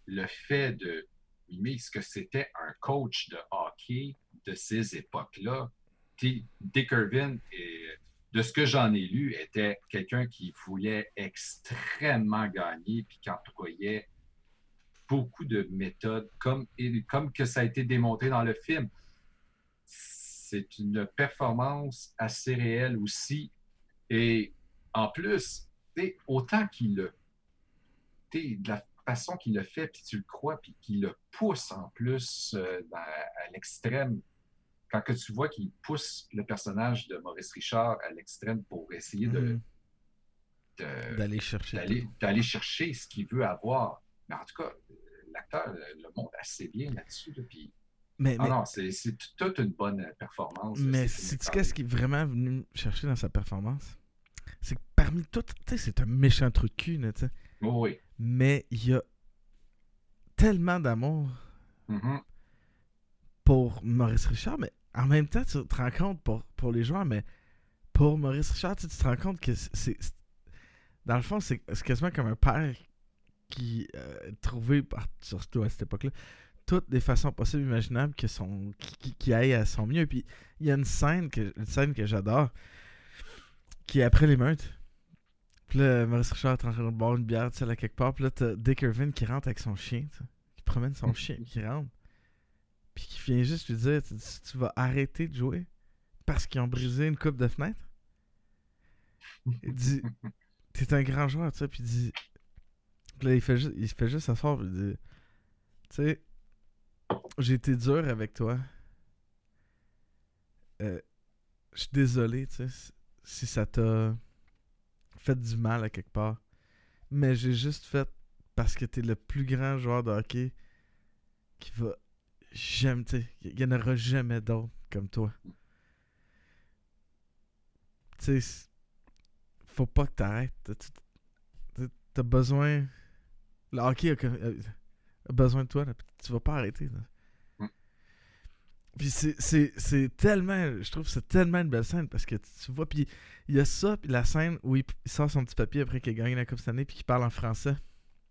le fait de mimer ce que c'était un coach de hockey de ces époques-là. Dick Irvin, et, de ce que j'en ai lu, était quelqu'un qui voulait extrêmement gagner, puis qui employait beaucoup de méthodes, comme, comme que ça a été démontré dans le film. C'est une performance assez réelle aussi. Et en plus, autant qu'il le. de la façon qu'il le fait, puis tu le crois, puis qu'il le pousse en plus euh, dans- à l'extrême. Quand que tu vois qu'il pousse le personnage de Maurice Richard à l'extrême pour essayer de, Mhm. D'aller chercher. d'aller, d'aller chercher ce qu'il veut avoir. Mais en tout cas, l'acteur le, le montre assez bien là-dessus. là, puis- Mais, Ah mais, non, c'est, toute une bonne performance. mais C'est qu'est-ce qui est vraiment venu me chercher dans sa performance? C'est que parmi toutes, tu sais, c'est un méchant truc de cul, tu sais. Oh oui. Mais il y a tellement d'amour Mhm. pour Maurice Richard, mais en même temps, tu te rends compte pour, pour les joueurs, mais pour Maurice Richard, tu, tu te rends compte que c'est. Dans le fond, c'est quasiment comme un père qui euh, trouvait, par- surtout à cette époque-là, toutes les façons possibles et imaginables que son, qui, qui, aille à son mieux. Puis il y a une scène que, une scène que j'adore, qui est après l'émeute. Puis là, Maurice Richard est en train de boire une bière, tu sais, là, quelque part. Puis là, t'as Dick Irvin qui rentre avec son chien, tu sais, qui promène son chien, qui rentre. Puis qui vient juste lui dire tu, tu- vas arrêter de jouer parce qu'ils ont brisé une coupe de fenêtre? Il dit T'es un grand joueur, tu sais. Puis il dit Puis là, il fait juste, il se fait juste s'asseoir. Puis il dit Tu sais, j'ai été dur avec toi. Euh, Je suis désolé, tu sais, si ça t'a fait du mal à quelque part. Mais j'ai juste fait parce que t'es le plus grand joueur de hockey qui va jamais, tu il y en aura jamais d'autres comme toi. Tu sais, faut pas que t'arrêtes. T'as- besoin. Le hockey a, comme- a- besoin de toi, là, tu vas pas arrêter. Mm. Puis c'est- tellement. Je trouve que c'est tellement une belle scène parce que tu, vois, puis il y a ça, puis la scène où il, il sort son petit papier après qu'il a gagné la Coupe cette année, puis qu'il parle en français.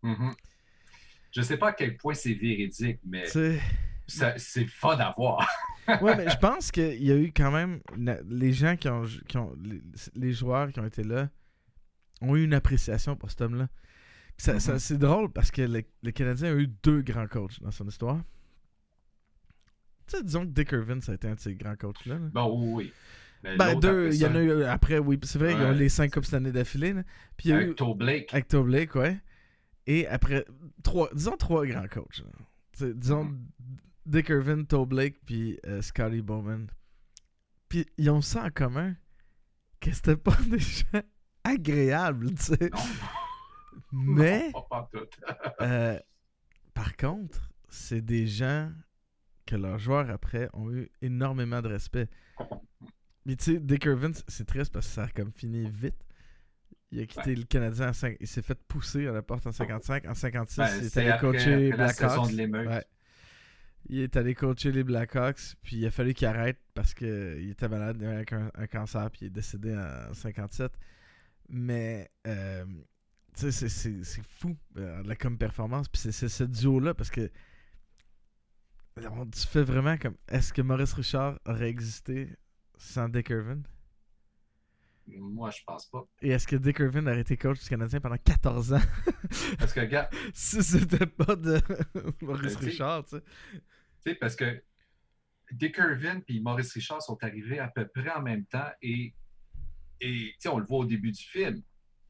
Mhm. Je sais pas à quel point c'est véridique, mais c'est fun à voir. Ouais, mais je pense qu'il y a eu quand même. les gens qui ont, qui ont. Les, les joueurs qui ont été là ont eu une appréciation pour cet homme-là. Mhm. c'est drôle parce que le, le Canadien a eu deux grands coachs dans son histoire. Disons que Dick Irvin, ça a été un de ces grands coachs-là. là. Bon, oui. Mais Ben, deux, il y en a eu après, oui. C'est vrai, ils ont eu Ouais. les cinq Coupes cette année d'affilée. Puis il y a eu. Avec Toe Blake. Avec Toe Blake, ouais. Et après, trois, disons trois grands coachs. disons Mhm. Dick Irvin, Toe Blake, puis euh, Scotty Bowman. Puis ils ont ça en commun que c'était pas des gens agréables, tu sais. Mais, Non, pas pantoute. euh, par contre, c'est des gens que leurs joueurs après ont eu énormément de respect. Mais tu sais, Dick Irvin, c'est triste parce que ça a comme fini vite. Il a quitté le Canadien en 5... Il s'est fait pousser à la porte en 55. En 56, Ben, il est allé après- coacher saison Blackhawks. de l'émeute. Ouais. Il est allé coacher les Blackhawks, puis il a fallu qu'il arrête parce qu'il était malade avec un, un cancer, puis il est décédé en 57. Mais, euh, tu sais, c'est- fou, euh, la comme performance, puis c'est ce duo-là, parce que on tu fais vraiment comme. Est-ce que Maurice Richard aurait existé sans Dick Irvin? Moi, je pense pas. Et est-ce que Dick Irvin aurait été coach du Canadien pendant 14 ans? Parce que, regarde, si c'était pas de Maurice Ben, Richard, tu sais Tu sais, parce que Dick Irvin et Maurice Richard sont arrivés à peu près en même temps et, et tu sais, on le voit au début du film.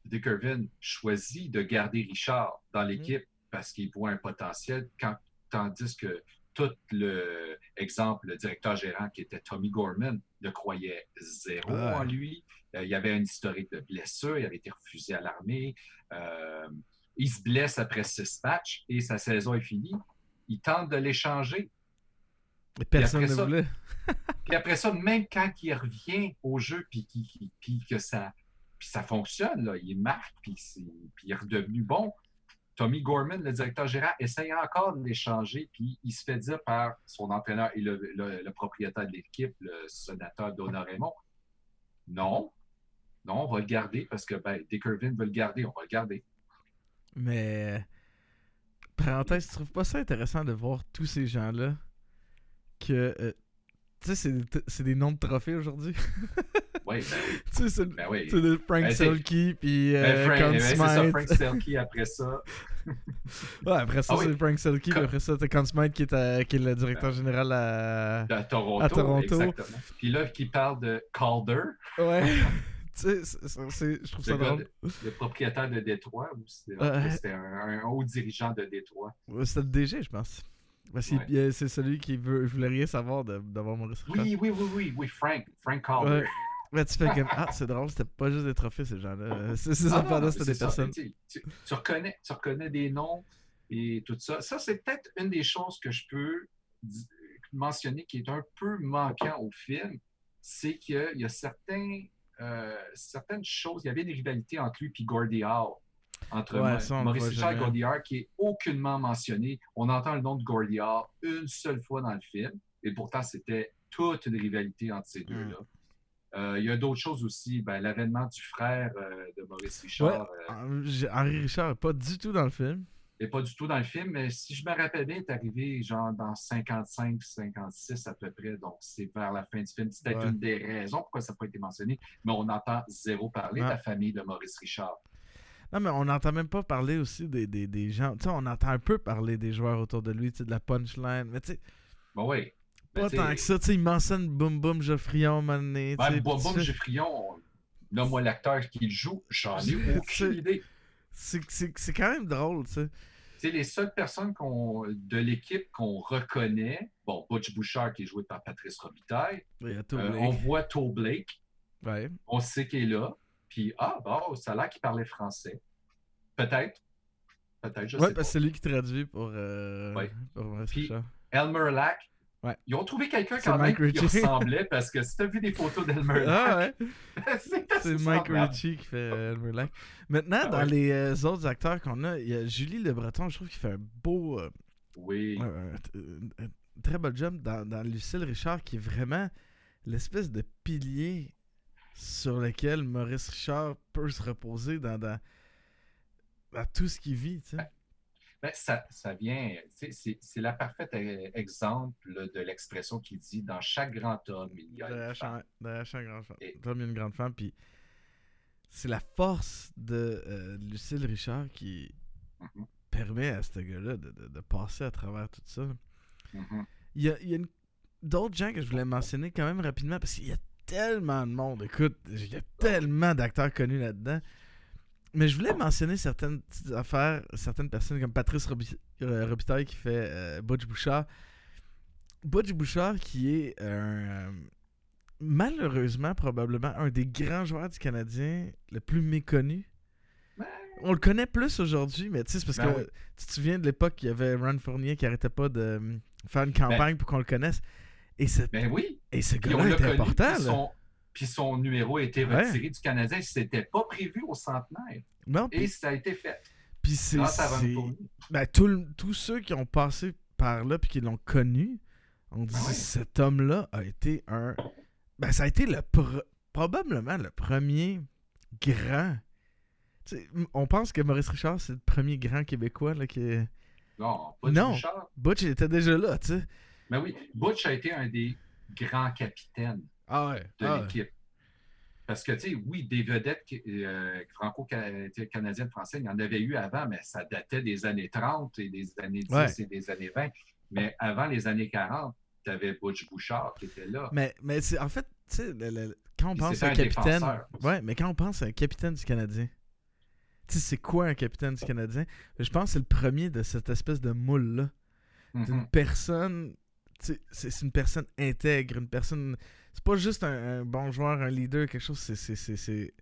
Dick Irvin choisit de garder Richard dans l'équipe parce qu'il voit un potentiel, quand, tandis que tout le exemple, le directeur gérant qui était Tommy Gorman le croyait zéro Ouais. en lui. Euh, il y avait un historique de blessure, il avait été refusé à l'armée. Euh, il se blesse après six matchs et sa saison est finie. Il tente de l'échanger. Et personne ne ça- voulait. Puis après ça, même quand il revient au jeu, puis, puis que ça, puis ça fonctionne, là, il marque, puis, puis il est redevenu bon. Tommy Gorman, le directeur gérant, essaye encore de l'échanger, puis il se fait dire par son entraîneur et le, propriétaire de l'équipe, le sénateur Donna Raymond, non, non, on va le garder parce que ben, Dick Irvin veut le garder, on va le garder. Mais, parenthèse, tu trouves pas ça intéressant de voir tous ces gens-là que. euh, tu sais, c'est des noms de trophées aujourd'hui? Oui, ben oui. tu sais, c'est Ben oui. c'est de Frank Ben, c'est- Selke, puis Ben, euh, Frank- ben, c'est ça. Frank Stelke après ça. Ouais, après ça, Ah c'est Frank Selke, puis après ça, t'as Conn Smythe qui est, à- qui est le directeur général à. À Toronto. À Toronto. Exactement. Puis là, qui parle de Calder, Ouais. tu sais, c'est- c'est- c'est- je trouve ça drôle. de- le propriétaire de Détroit, ou c'était Ouais. un, un haut dirigeant de Détroit. Ouais, C'était le DG, je pense. Parce que Ouais. c'est celui qui veut, voulait rien savoir d'avoir Maurice Richard. Oui, oui, oui, oui, oui, Frank, Frank Calder. Ouais. Tu fais comme Ah, c'est drôle, c'était pas juste des trophées, ces gens-là. Euh, Ces, ces Ah, non, c'était des ça, personnes. Tu, reconnais, tu reconnais des noms et tout ça. Ça, c'est peut-être une des choses que je peux mentionner qui est un peu manquant au film. C'est qu'il y a certains, euh, certaines choses. Il y avait une rivalité entre lui et Gordie Howe. Entre Ouais, ça, Maurice Richard et Howe, qui est aucunement mentionné. On entend le nom de Gordie Howe une seule fois dans le film. Et pourtant, c'était toute une rivalité entre ces deux-là. Euh, il y a d'autres choses aussi. Ben, L'avènement du frère euh, de Maurice Richard. euh, j'ai- Henri Richard est pas du tout dans le film. n'est pas du tout dans le film, mais si je me rappelle bien, il est arrivé genre dans 55, 56 à peu près, donc c'est vers la fin du film. C'est peut-être Ouais. une des raisons pourquoi ça n'a pas été mentionné, mais on entend zéro parler de la famille de Maurice Richard. Non, mais on n'entend même pas parler aussi des, des, des gens. Tu sais, on entend un peu parler des joueurs autour de lui, tu sais, de la punchline. Mais tu sais, Bon, oui. Pas tant que ça. Tu sais, il mentionne Boum Boum Geoffrion, mané. Ben, Boum Boum Geffrion, nomme-moi l'acteur qui le joue, j'en ai aucune idée. C'est c'est- c'est quand même drôle, tu sais. Tu sais, les seules personnes de l'équipe qu'on reconnaît, bon, Butch Bouchard qui est joué par Patrice Robitaille, euh, on voit To Blake, Ouais. on sait qu'il est là, puis ah, bon, ça a l'air qu'il parlait français. Peut-être. Peut-être, je Ouais, sais parce que pas. c'est lui qui traduit pour, euh, Ouais. pour Puis-. Elmer Lack, Ouais. ils ont trouvé quelqu'un quand même qui ressemblait, parce que si tu as vu des photos d'Elmer Ah Lack, ouais, c'est Mike. Ritchie qui fait euh, Elmer Lack. Maintenant, Ah dans ouais. les euh, autres acteurs qu'on a, il y a Julie Le Breton, je trouve qu'il fait un beau. euh, Oui. un, un- un- un très beau job dans, dans Lucille Richard, qui est vraiment l'espèce de pilier sur lequel Maurice Richard peut se reposer dans, dans, dans tout ce qu'il vit. tu sais. Ben, ça, ça vient, c'est c'est la parfaite euh, exemple de l'expression qui dit dans chaque grand homme, il y a une femme. chaque- derrière chaque grande femme. Et- Comme il y a une grande femme, puis c'est la force de euh, Lucille Richard qui Mhm, permet à ce gars-là de, de- de passer à travers tout ça. mhm. Il y a, il y a une- d'autres gens que je voulais mentionner quand même rapidement parce qu'il y a tellement de monde. Écoute, il y a tellement d'acteurs connus là-dedans. Mais je voulais mentionner certaines petites affaires, certaines personnes comme Patrice Robi- euh, Robitaille qui fait euh, Butch Bouchard. Butch Bouchard qui est un, euh, malheureusement, probablement, un des grands joueurs du Canadien le plus méconnu. On le connaît plus aujourd'hui, mais tu sais, c'est parce Ben que tu te souviens de l'époque, il y avait Ron Fournier qui arrêtait pas de euh, faire une campagne pour qu'on le connaisse. Et, Ben oui. et ce gars-là était connu, important. puis là. son, puis son numéro a été Ouais. retiré du Canadien. C'était pas prévu au centenaire. Non, Et ça a été fait. puis c'est. Ben, tous ceux qui ont passé par là puis qui l'ont connu ont dit Ah ouais. cet homme-là a été un. Ben, ça a été le probablement le premier grand. On pense que Maurice Richard, c'est le premier grand Québécois là, qui. Non, pas Non. Butch, il était déjà là, tu sais. Mais oui, Butch a été un des grands capitaines Ah ouais. de ah ouais. l'équipe. Parce que, tu sais, oui, des vedettes euh, franco-canadiennes françaises, il y en avait eu avant, mais ça datait des années 30 et des années 10 Ouais. et des années 20. Mais avant les années 40, tu avais Butch Bouchard qui était là. Mais, mais c'est en fait, tu sais, quand on pense à un capitaine. Ouais, mais quand on pense à un capitaine du Canadien, tu sais, c'est quoi un capitaine du Canadien? Je pense que c'est le premier de cette espèce de moule-là. D'une Mhm. personne. C'est une personne intègre, une personne. C'est pas juste un, un bon joueur, un leader, quelque chose. C'est. c'est- c'est- c'est-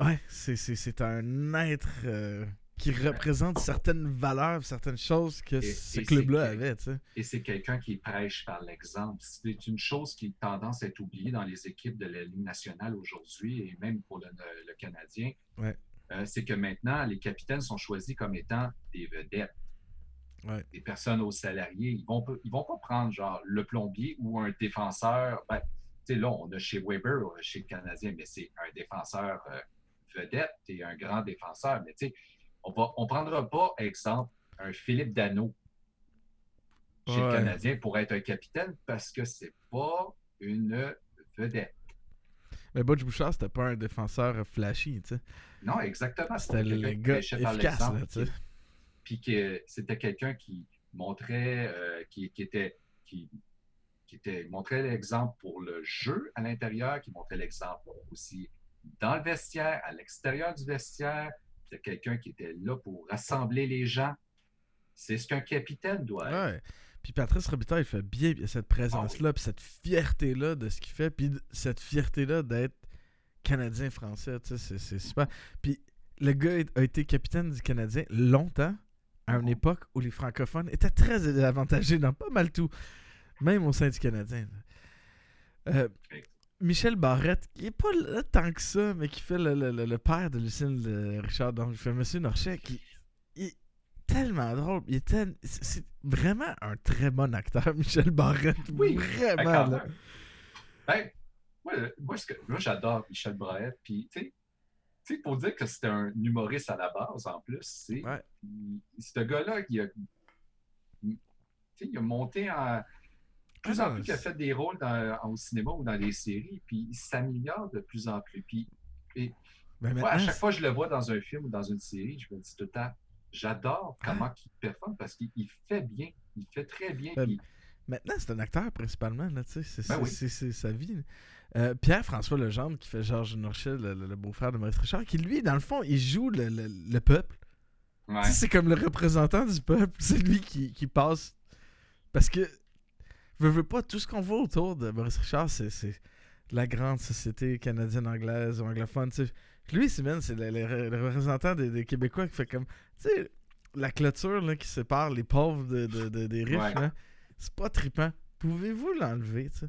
Ouais, c'est- un être euh, qui représente certaines valeurs, certaines choses que Et- ce club-là avait. Et c'est quelqu'un qui prêche par l'exemple. C'est une chose qui a tendance à être oubliée dans les équipes de la Ligue nationale aujourd'hui et même pour le, le Canadien. Ouais. Euh, c'est que maintenant, les capitaines sont choisis comme étant des vedettes. Ouais. Des personnes aux salariés. Ils vont, ils vont pas prendre genre le plombier ou un défenseur. Ben, tu sais, là, on a chez Weber, euh, chez le Canadien, mais c'est un défenseur euh, vedette et un grand défenseur. Mais tu sais, on ne on prendra pas, exemple, un Philippe Dano chez le. Canadien pour être un capitaine parce que c'est pas une vedette. Mais Butch Bouchard, c'était pas un défenseur flashy, tu sais. Non, exactement. C'était le gars efficace, là, tu sais. Puis que c'était quelqu'un qui montrait, euh, qui, qui était, qui, qui était, montrait l'exemple pour le jeu à l'intérieur, qui montrait l'exemple aussi dans le vestiaire, à l'extérieur du vestiaire. C'était quelqu'un qui était là pour rassembler les gens. C'est ce qu'un capitaine doit être. Ouais. Puis Patrice Robitaille, il fait bien cette présence-là, puis cette fierté-là de ce qu'il fait, puis cette fierté-là d'être Canadien-Français, tu sais, c'est- super. Puis le gars a été capitaine du Canadien longtemps, à une époque où les francophones étaient très avantagés dans pas mal tout, même au sein du Canadien. Euh. Michel Barrette, qui est pas là tant que ça, mais qui fait le, le- le- le père de Lucille de Richard, donc il fait Monsieur Norchet, qui il est tellement drôle. Il est tel- c'est- vraiment un très bon acteur, Michel Barrette. Oui, vraiment. Ben. Ben, moi, moi, moi, j'adore Michel Braët. Puis, tu sais, tu sais, pour dire que c'était un humoriste à la base, en plus, c'est. Ouais. il- Ce gars-là, il a, il- il a monté en. De plus Ah en non, plus qu'il a fait des rôles dans- au cinéma ou dans les séries, puis il s'améliore de plus en plus. Puis, Ben, moi, à chaque fois que je le vois dans un film ou dans une série, je me dis tout le temps, j'adore comment il performe parce qu'il il fait bien. Il fait très bien. Ben, Maintenant, c'est un acteur principalement, là, tu sais, c'est Ben oui. sa vie. Euh, Pierre-François Legendre, qui fait Georges Norchet, le, le- le beau-frère de Maurice Richard, qui lui, dans le fond, il joue le, le- le peuple. Ouais. Tu sais, c'est comme le représentant du peuple. C'est lui qui, qui passe. Parce que, veux, veux pas, tout ce qu'on voit autour de Maurice Richard, c'est c'est la grande société canadienne, anglaise ou anglophone. tu sais. Lui, c'est le, le- le représentant des, des Québécois qui fait comme. Tu sais, la clôture là, qui sépare les pauvres de, de- de- des riches, Ouais. c'est pas trippant. Pouvez-vous l'enlever, tu sais?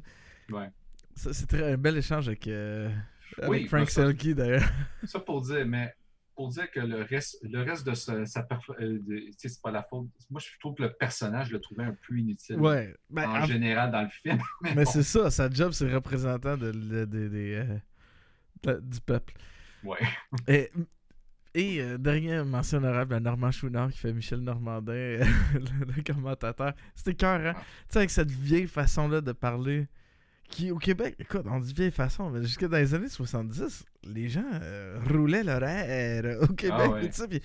Ouais. Ça, C'est un bel échange avec, euh, avec Oui, Frank Selke, d'ailleurs. Ça pour dire, mais pour dire que le reste, le reste de ce- sa euh, c'est pas la faute. Moi, je trouve que le personnage, je le trouvais un peu inutile. Ouais. Ben, en en- général dans le film. Mais, Mais bon, c'est ça, sa job, c'est représentant de, de- de- des, euh, du peuple. ouais. Et, et euh, dernier mention honorable à Normand Chouinard qui fait Michel Normandin, le, le commentateur. C'était cœur, hein? Ah. Tu sais, avec cette vieille façon-là de parler. Qui, au Québec, écoute, on dit vieille façon, mais jusque dans les années 70, les gens euh, roulaient l'horaire au Québec. Ah ouais. et tout ça, puis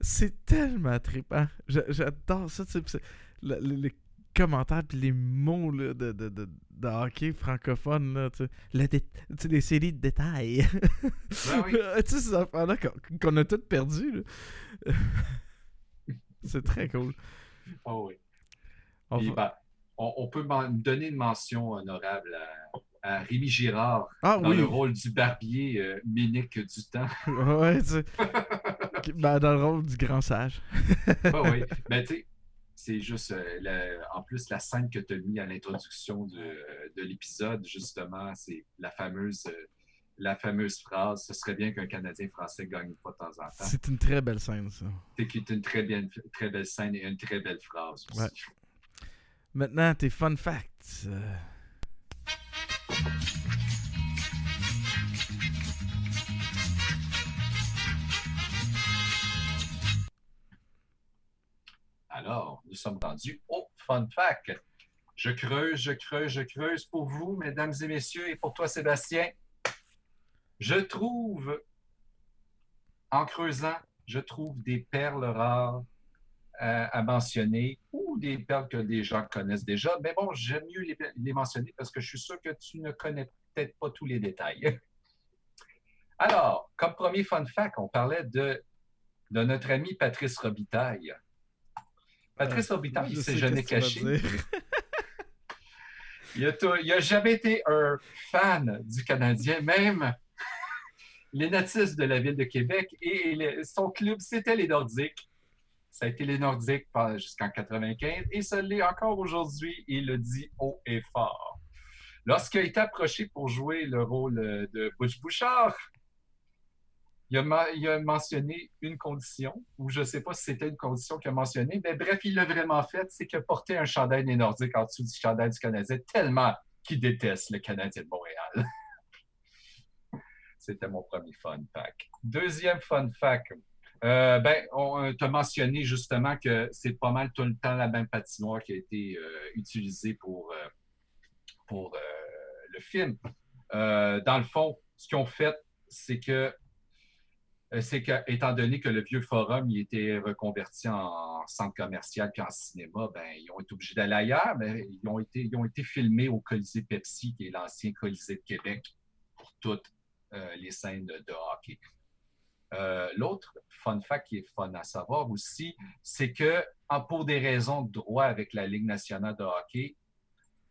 c'est tellement trippant. J'a- J'adore ça, tu sais. puis c'est- le- le- les commentaires puis les mots là, de, de, de, de hockey francophone, là. Le les séries de détails. Ben oui. tu sais, ces affaires-là qu'on a toutes perdues. c'est très cool. Ah oui. On Puis, va- ben, on, on peut donner une mention honorable à, à Rémi Girard Ah dans oui. le rôle du barbier euh, du temps. ouais, tu sais. Ben, dans le rôle du grand sage. Ah oui, mais tu sais, c'est juste, euh, en plus, la scène que tu as mis à l'introduction de, de l'épisode, justement, c'est la fameuse, euh, la fameuse phrase « Ce serait bien qu'un Canadien français gagne fois de temps en temps C'est une très belle scène, ça. ». C'est une très, bien, très belle scène et une très belle phrase aussi. Ouais. Maintenant, tes fun facts. euh, Alors, nous sommes rendus au fun fact. Je creuse, je creuse, je creuse pour vous, mesdames et messieurs, et pour toi, Sébastien. Je trouve, en creusant, je trouve des perles rares euh, à mentionner ou des perles que des gens connaissent déjà. Mais bon, j'aime mieux les, les mentionner parce que je suis sûr que tu ne connais peut-être pas tous les détails. Alors, comme premier fun fact, on parlait de, de notre ami Patrice Robitaille. Patrice Robitaille, il je s'est sais jamais caché. Il a, tout- il a jamais été un fan du Canadien, même les natifs de la ville de Québec et les- son club, c'était les Nordiques. Ça a été les Nordiques jusqu'en 95 et ça l'est encore aujourd'hui. Il le dit haut et fort. Lorsqu'il a été approché pour jouer le rôle de Butch Bouchard, il a, men- il a mentionné une condition, ou je ne sais pas si c'était une condition qu'il a mentionnée, mais bref, il l'a vraiment fait, c'est qu'il a porté un chandail des Nordiques en dessous du chandail du Canadien, tellement qu'il déteste le Canadien de Montréal. C'était mon premier fun fact. Deuxième fun fact. Euh, ben, on t'a mentionné justement que c'est pas mal tout le temps la même patinoire qui a été euh, utilisée pour, euh, pour euh, le film. Euh, dans le fond, ce qu'ils ont fait, c'est que euh, c'est que, étant donné que le vieux forum il était reconverti en centre commercial puis en cinéma, ben, ils ont été obligés d'aller ailleurs, mais ils ont été, ils ont été filmés au Colisée Pepsi, qui est l'ancien Colisée de Québec, pour toutes euh, les scènes de hockey. Euh, L'autre fun fact qui est fun à savoir aussi, c'est que en- pour des raisons de droit avec la Ligue nationale de hockey,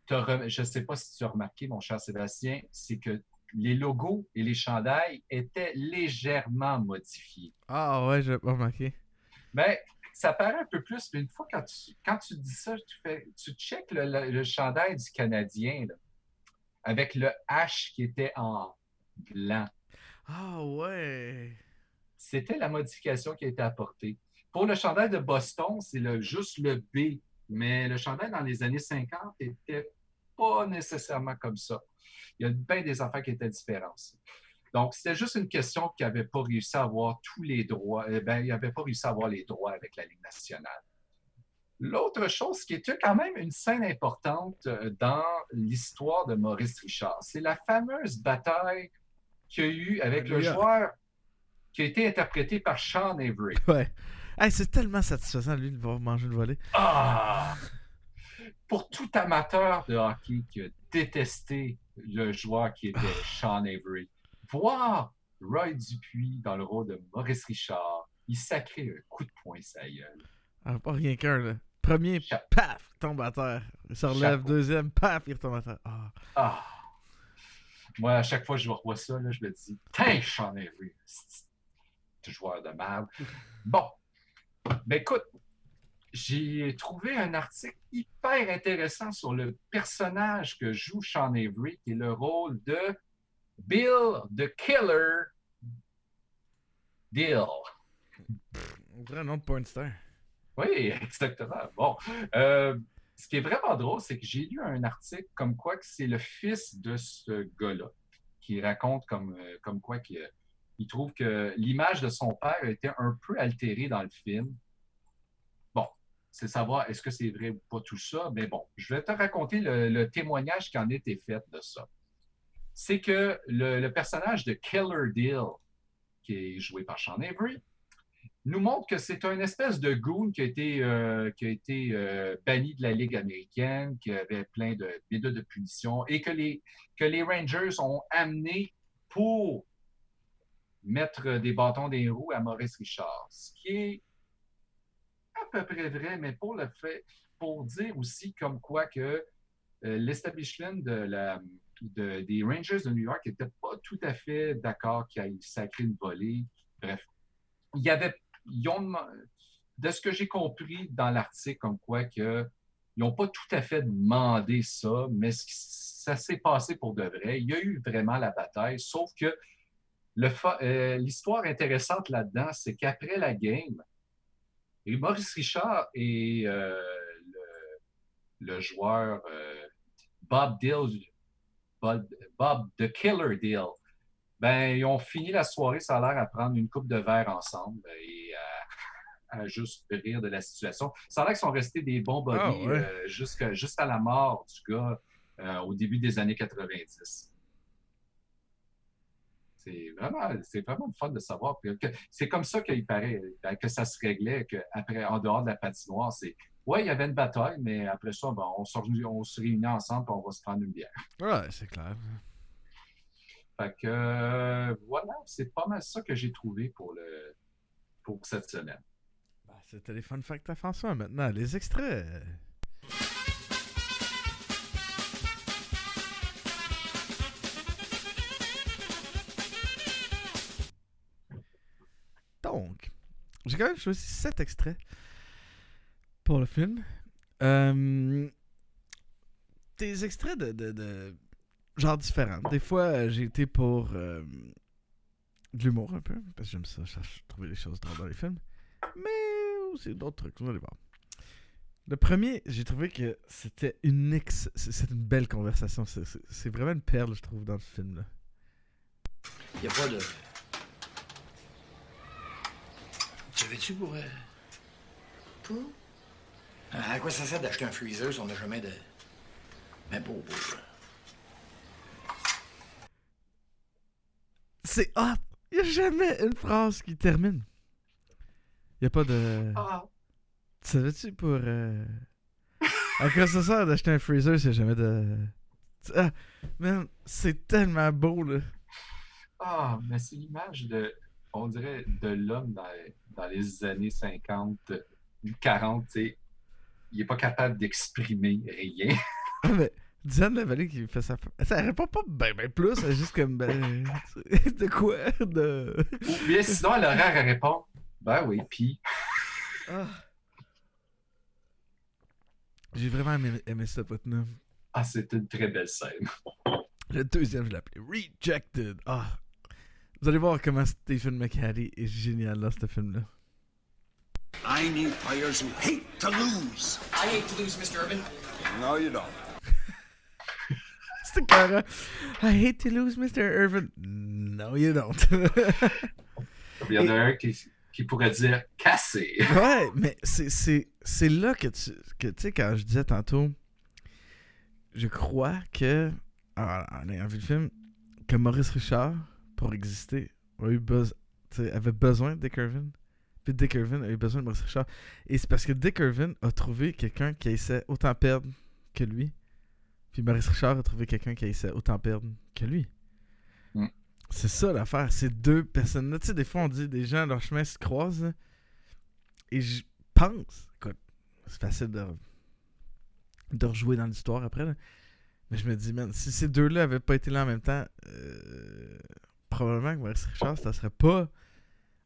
je ne sais pas si tu as remarqué, mon cher Sébastien, c'est que les logos et les chandails étaient légèrement modifiés. Ah ouais, j'ai pas remarqué. Mais ça paraît un peu plus, mais une fois quand tu, quand tu dis ça, tu, fais, tu checkes le, le- le chandail du Canadien là, avec le H qui était en blanc. Ah ouais. C'était la modification qui a été apportée. Pour le chandail de Boston, c'est le, juste le B, mais le chandail dans les années 50 n'était pas nécessairement comme ça. Il y a bien des affaires qui étaient différentes. Donc, c'était juste une question qui n'avait pas réussi à avoir tous les droits. Eh ben, il n'avait pas réussi à avoir les droits avec la Ligue nationale. L'autre chose qui était quand même une scène importante euh, dans l'histoire de Maurice Richard, c'est la fameuse bataille qu'il y a eu avec le joueur qui a été interprété par Sean Avery. Ouais. Hey, c'est tellement satisfaisant, lui, de voir manger le volet. Ah! Pour tout amateur de hockey qui a détesté le joueur qui était Sean Avery, voir Roy Dupuis dans le rôle de Maurice Richard, il sacrait un coup de poing sa gueule. Alors, pas rien qu'un, là. Premier, Cha- paf, tombe à terre. Il se relève. Chapeau. Deuxième, paf, il retombe à terre. Ah. Ah! Moi, à chaque fois que je revois ça, là, je me dis, Tiens, Sean Avery, c'est joueur de merde. Bon, ben écoute, j'ai trouvé un article hyper intéressant sur le personnage que joue Sean Avery, qui est le rôle de Bill the Killer Dill. On dirait un nom de porn star. Oui, exactement. Bon. Euh, ce qui est vraiment drôle, c'est que j'ai lu un article comme quoi que c'est le fils de ce gars-là qui raconte comme, euh, comme quoi qu'il il trouve que l'image de son père a été un peu altérée dans le film. Bon, c'est savoir est-ce que c'est vrai ou pas tout ça, mais bon, je vais te raconter le, témoignage qui en été fait de ça. C'est que le, personnage de Killer Dill, qui est joué par Sean Avery, nous montre que c'est un espèce de goon qui a été, euh, qui a été euh, banni de la Ligue américaine, qui avait plein de méthodes de punition et que les, que les Rangers ont amené pour mettre des bâtons des roues à Maurice Richard. Ce qui est à peu près vrai, mais pour le fait, pour dire aussi comme quoi que euh, l'establishment de la, de- des Rangers de New York n'était pas tout à fait d'accord qu'il ait sacré une volée. Bref, il y avait, ils ont de ce que j'ai compris dans l'article, comme quoi que ils n'ont pas tout à fait demandé ça, mais ça s'est passé pour de vrai. Il y a eu vraiment la bataille, sauf que euh, l'histoire intéressante là-dedans, c'est qu'après la game, et Maurice Richard et euh, le, le joueur euh, Bob Dill, Bob, Bob The Killer Dill, ben, ils ont fini la soirée, ça a l'air à prendre une coupe de verre ensemble et à, à juste rire de la situation. Ça a l'air qu'ils sont restés des bons buddies Ah, ouais. euh, jusqu'à la mort du gars euh, au début des années 90. C'est vraiment, c'est vraiment le fun de savoir c'est comme ça qu'il paraît, euh, que ça se réglait, que après, en dehors de la patinoire, c'est ouais, il y avait une bataille, mais après ça, ben, on, se, réunit- on se réunit ensemble et on va se prendre une bière. Ouais, c'est clair. Fait que euh, voilà, c'est pas mal ça que j'ai trouvé pour le pour cette semaine. Ben, C'était les fun facts à François maintenant. Les extraits. Donc, j'ai quand même choisi 7 extraits pour le film. Euh, des extraits de, de, de différents. Des fois, euh, j'ai été pour euh, de l'humour un peu, parce que j'aime ça, je cherche à trouver des choses drôles dans les films. Mais aussi d'autres trucs, vous allez voir. Le premier, j'ai trouvé que c'était une ex... c'est- une belle conversation. C'est- vraiment une perle, je trouve, dans le film. Là. Y a pas de. Tu savais-tu pour. euh, Pour? À à quoi ça sert d'acheter un freezer si on n'a jamais de. Ben, pour. pour. C'est hot! Il n'y a jamais une phrase qui termine. Il n'y a pas de. Ah, Tu savais-tu pour. Euh... À quoi ça sert d'acheter un freezer s'il n'y a jamais de. Ah, man, c'est tellement beau, là. ah, mais c'est l'image de, on dirait, de l'homme dans, dans les années 50, ou 40, tu sais. Il est pas capable d'exprimer rien. Ah, mais Diane Lavallée qui fait sa. Ça répond pas ben, ben plus, elle est juste comme. Ben, de quoi De. Ou bien sinon, elle aurait à répondre, ben oui, puis Ah. J'ai vraiment aimé, aimé cette boîte-là. ah, c'est une très belle scène. Le deuxième, je l'ai appelé Rejected. Ah. Vous allez voir comment Stephen McHattie est génial dans ce film-là. I need players who hate to lose. I hate to lose, Mr. Urban. No, you don't. C'était carré. I hate to lose Mr. Irvin. No, you don't. Il y en a un qui, qui pourrait dire cassé. ouais, mais c'est- c'est c'est là que tu que, tu sais, quand je disais tantôt, je crois que, en ayant vu le film, que Maurice Richard, pour exister, a eu besoin, avait besoin de Dick Irvin. Puis Dick Irvin a eu besoin de Maurice Richard. Et c'est parce que Dick Irvin a trouvé quelqu'un qui essaie autant perdre que lui. Puis Maurice Richard a trouvé quelqu'un qui essaie autant perdre que lui. Mm. C'est ça l'affaire. Ces deux personnes-là. Tu sais, des fois, on dit des gens, leur chemin se croisent. là. Et je pense, écoute, c'est facile de, de rejouer dans l'histoire après. là. Mais je me dis, man, si ces deux-là avaient pas été là en même temps, euh, probablement que Maurice Richard, ça serait pas.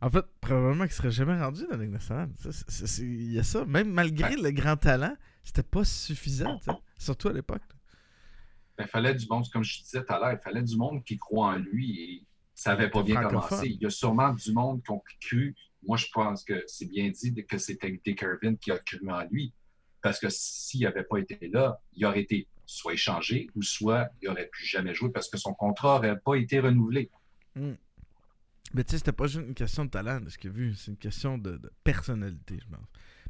En fait, probablement qu'il serait jamais rendu dans la Ligue nationale. Il y a ça. Même malgré le grand talent, c'était pas suffisant. Surtout à l'époque. là. Ben, Il fallait du monde, comme je disais tout à l'heure, il fallait du monde qui croit en lui et ça n'avait pas bien commencé. Il y a sûrement du monde qui ont cru. Moi, je pense que c'est bien dit que c'était Dick Irvin qui a cru en lui. Parce que s'il n'avait pas été là, il aurait été soit échangé ou soit il n'aurait plus jamais joué parce que son contrat n'aurait pas été renouvelé. Mais tu sais, c'était pas juste une question de talent, de ce qu'il a vu. C'est une question de, de personnalité, je pense.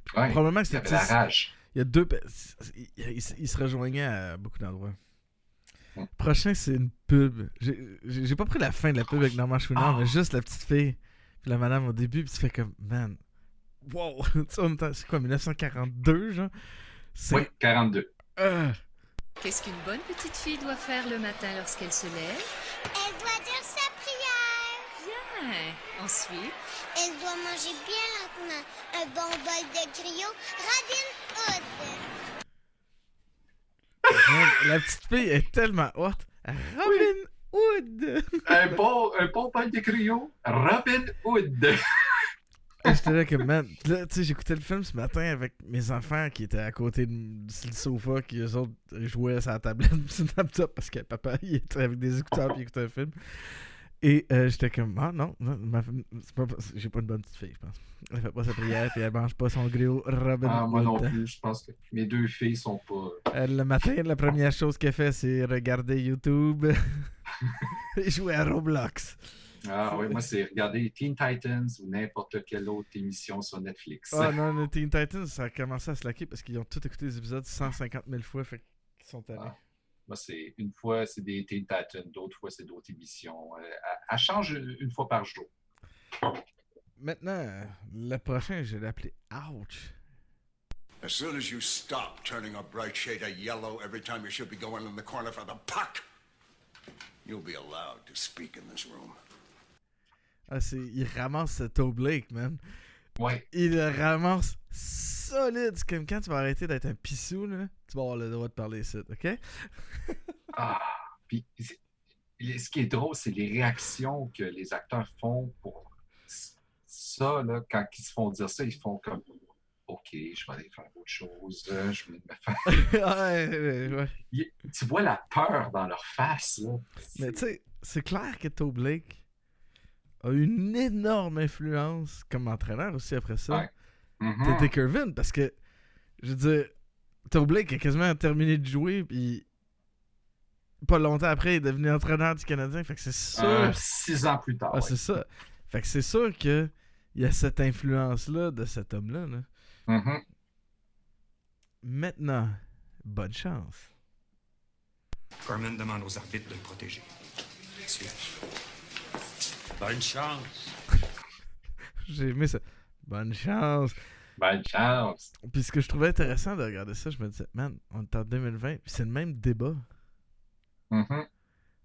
Puis Ouais, Probablement que c'était. Il y a deux. Il, se rejoignait à beaucoup d'endroits. Ouais. Prochain, c'est une pub. J'ai pas pris la fin de la pub avec Norman Chouinard, Ah. mais juste la petite fille. Puis la madame au début, puis tu fais comme, man, wow. Tu sais, en même temps, c'est quoi, 1942, genre? Oui, 42. Ah. Qu'est-ce qu'une bonne petite fille doit faire le matin lorsqu'elle se lève? Ensuite, Elle doit manger bien lentement un bon bol de griot Robin Hood. La petite fille est tellement hot. Robin Hood! Un bon, un bon bol de griot, Robin Hood. Et J'étais là comme, man. Là, tu sais, j'écoutais le film ce matin avec mes enfants qui étaient à côté le sofa, qui eux autres jouaient sur la tablette, sur laptop, parce que papa, il était avec des écouteurs puis il écoutait un film. Et euh, j'étais comme, ah non, non j'ai pas une bonne petite fille, je pense. Elle fait pas sa prière puis elle mange pas son griot Robin Ah, moi non plus, je pense que mes deux filles sont pas. Euh, le matin, la première chose qu'elle fait, c'est regarder YouTube et jouer à Roblox. Ah oui, moi c'est regarder Teen Titans ou n'importe quelle autre émission sur Netflix. Ah non, Teen Titans, ça a commencé à se laquer parce qu'ils ont tous écouté les épisodes 150 000 fois, fait qu'ils sont tannés. Ah. Moi, c'est une fois, c'est des Teen Titans, d'autres fois, c'est d'autres émissions. Euh, elle, elle change une, une fois par jour. Maintenant, euh, le prochain, je vais l'appeler Ouch. As soon as you stop turning a bright shade of yellow every time you should be going in the corner for the puck, you'll be allowed to speak in this room. Ah, c'est, il ramasse Toe Blake, man. Ouais. Il le ramasse solide. C'est comme quand tu vas arrêter d'être un pissou, là, tu vas avoir le droit de parler ici, ok? Ah, puis ce qui est drôle, c'est les réactions que les acteurs font pour ça, là, quand ils se font dire ça, ils font comme OK, je vais aller faire autre chose. euh, Je vais me faire... ouais, ouais, ouais. Il- Tu vois la peur dans leur face. Là. Mais tu sais, c'est clair que Toe Blake a une énorme influence comme entraîneur aussi après ça. Ouais. Mhm. Tete Irvin, parce que, je veux dire, Toe Blake a quasiment terminé de jouer, puis pas longtemps après, il est devenu entraîneur du Canadien, fait que c'est sûr. Euh, six ans plus tard. Ah, ouais. c'est ça. Fait que c'est sûr que il y a cette influence-là de cet homme-là. là. Mhm. Maintenant, bonne chance. Carmen demande aux arbitres de le protéger. Bonne chance. J'ai aimé ça. Bonne chance. Bonne chance. Puis ce que je trouvais intéressant de regarder ça, je me disais, man, on est en 2020, puis c'est le même débat. Mhm.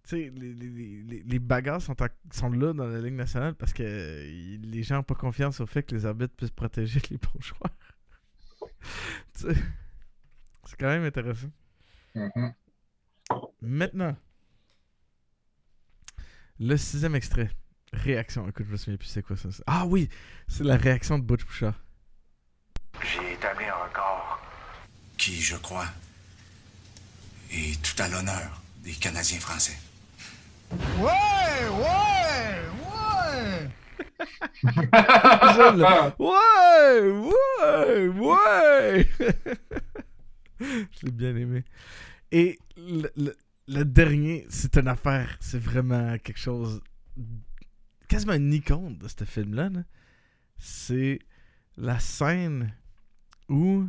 Tu sais, les, les, les, les bagarres sont, en- sont là dans la Ligue nationale parce que les gens n'ont pas confiance au fait que les arbitres puissent protéger les bons joueurs. Tu sais, c'est quand même intéressant. Mhm. Maintenant, le sixième extrait. Réaction. Écoute, je me souviens plus c'est quoi ça. Ah oui, c'est la réaction de Butch Bouchard. J'ai établi un record qui, je crois, est tout à l'honneur des Canadiens français. Ouais, ouais, ouais! Ouais, ouais, ouais. je l'ai bien aimé. Et le, le- le dernier, c'est une affaire, c'est vraiment quelque chose, quasiment une icône de ce film-là. là. C'est la scène où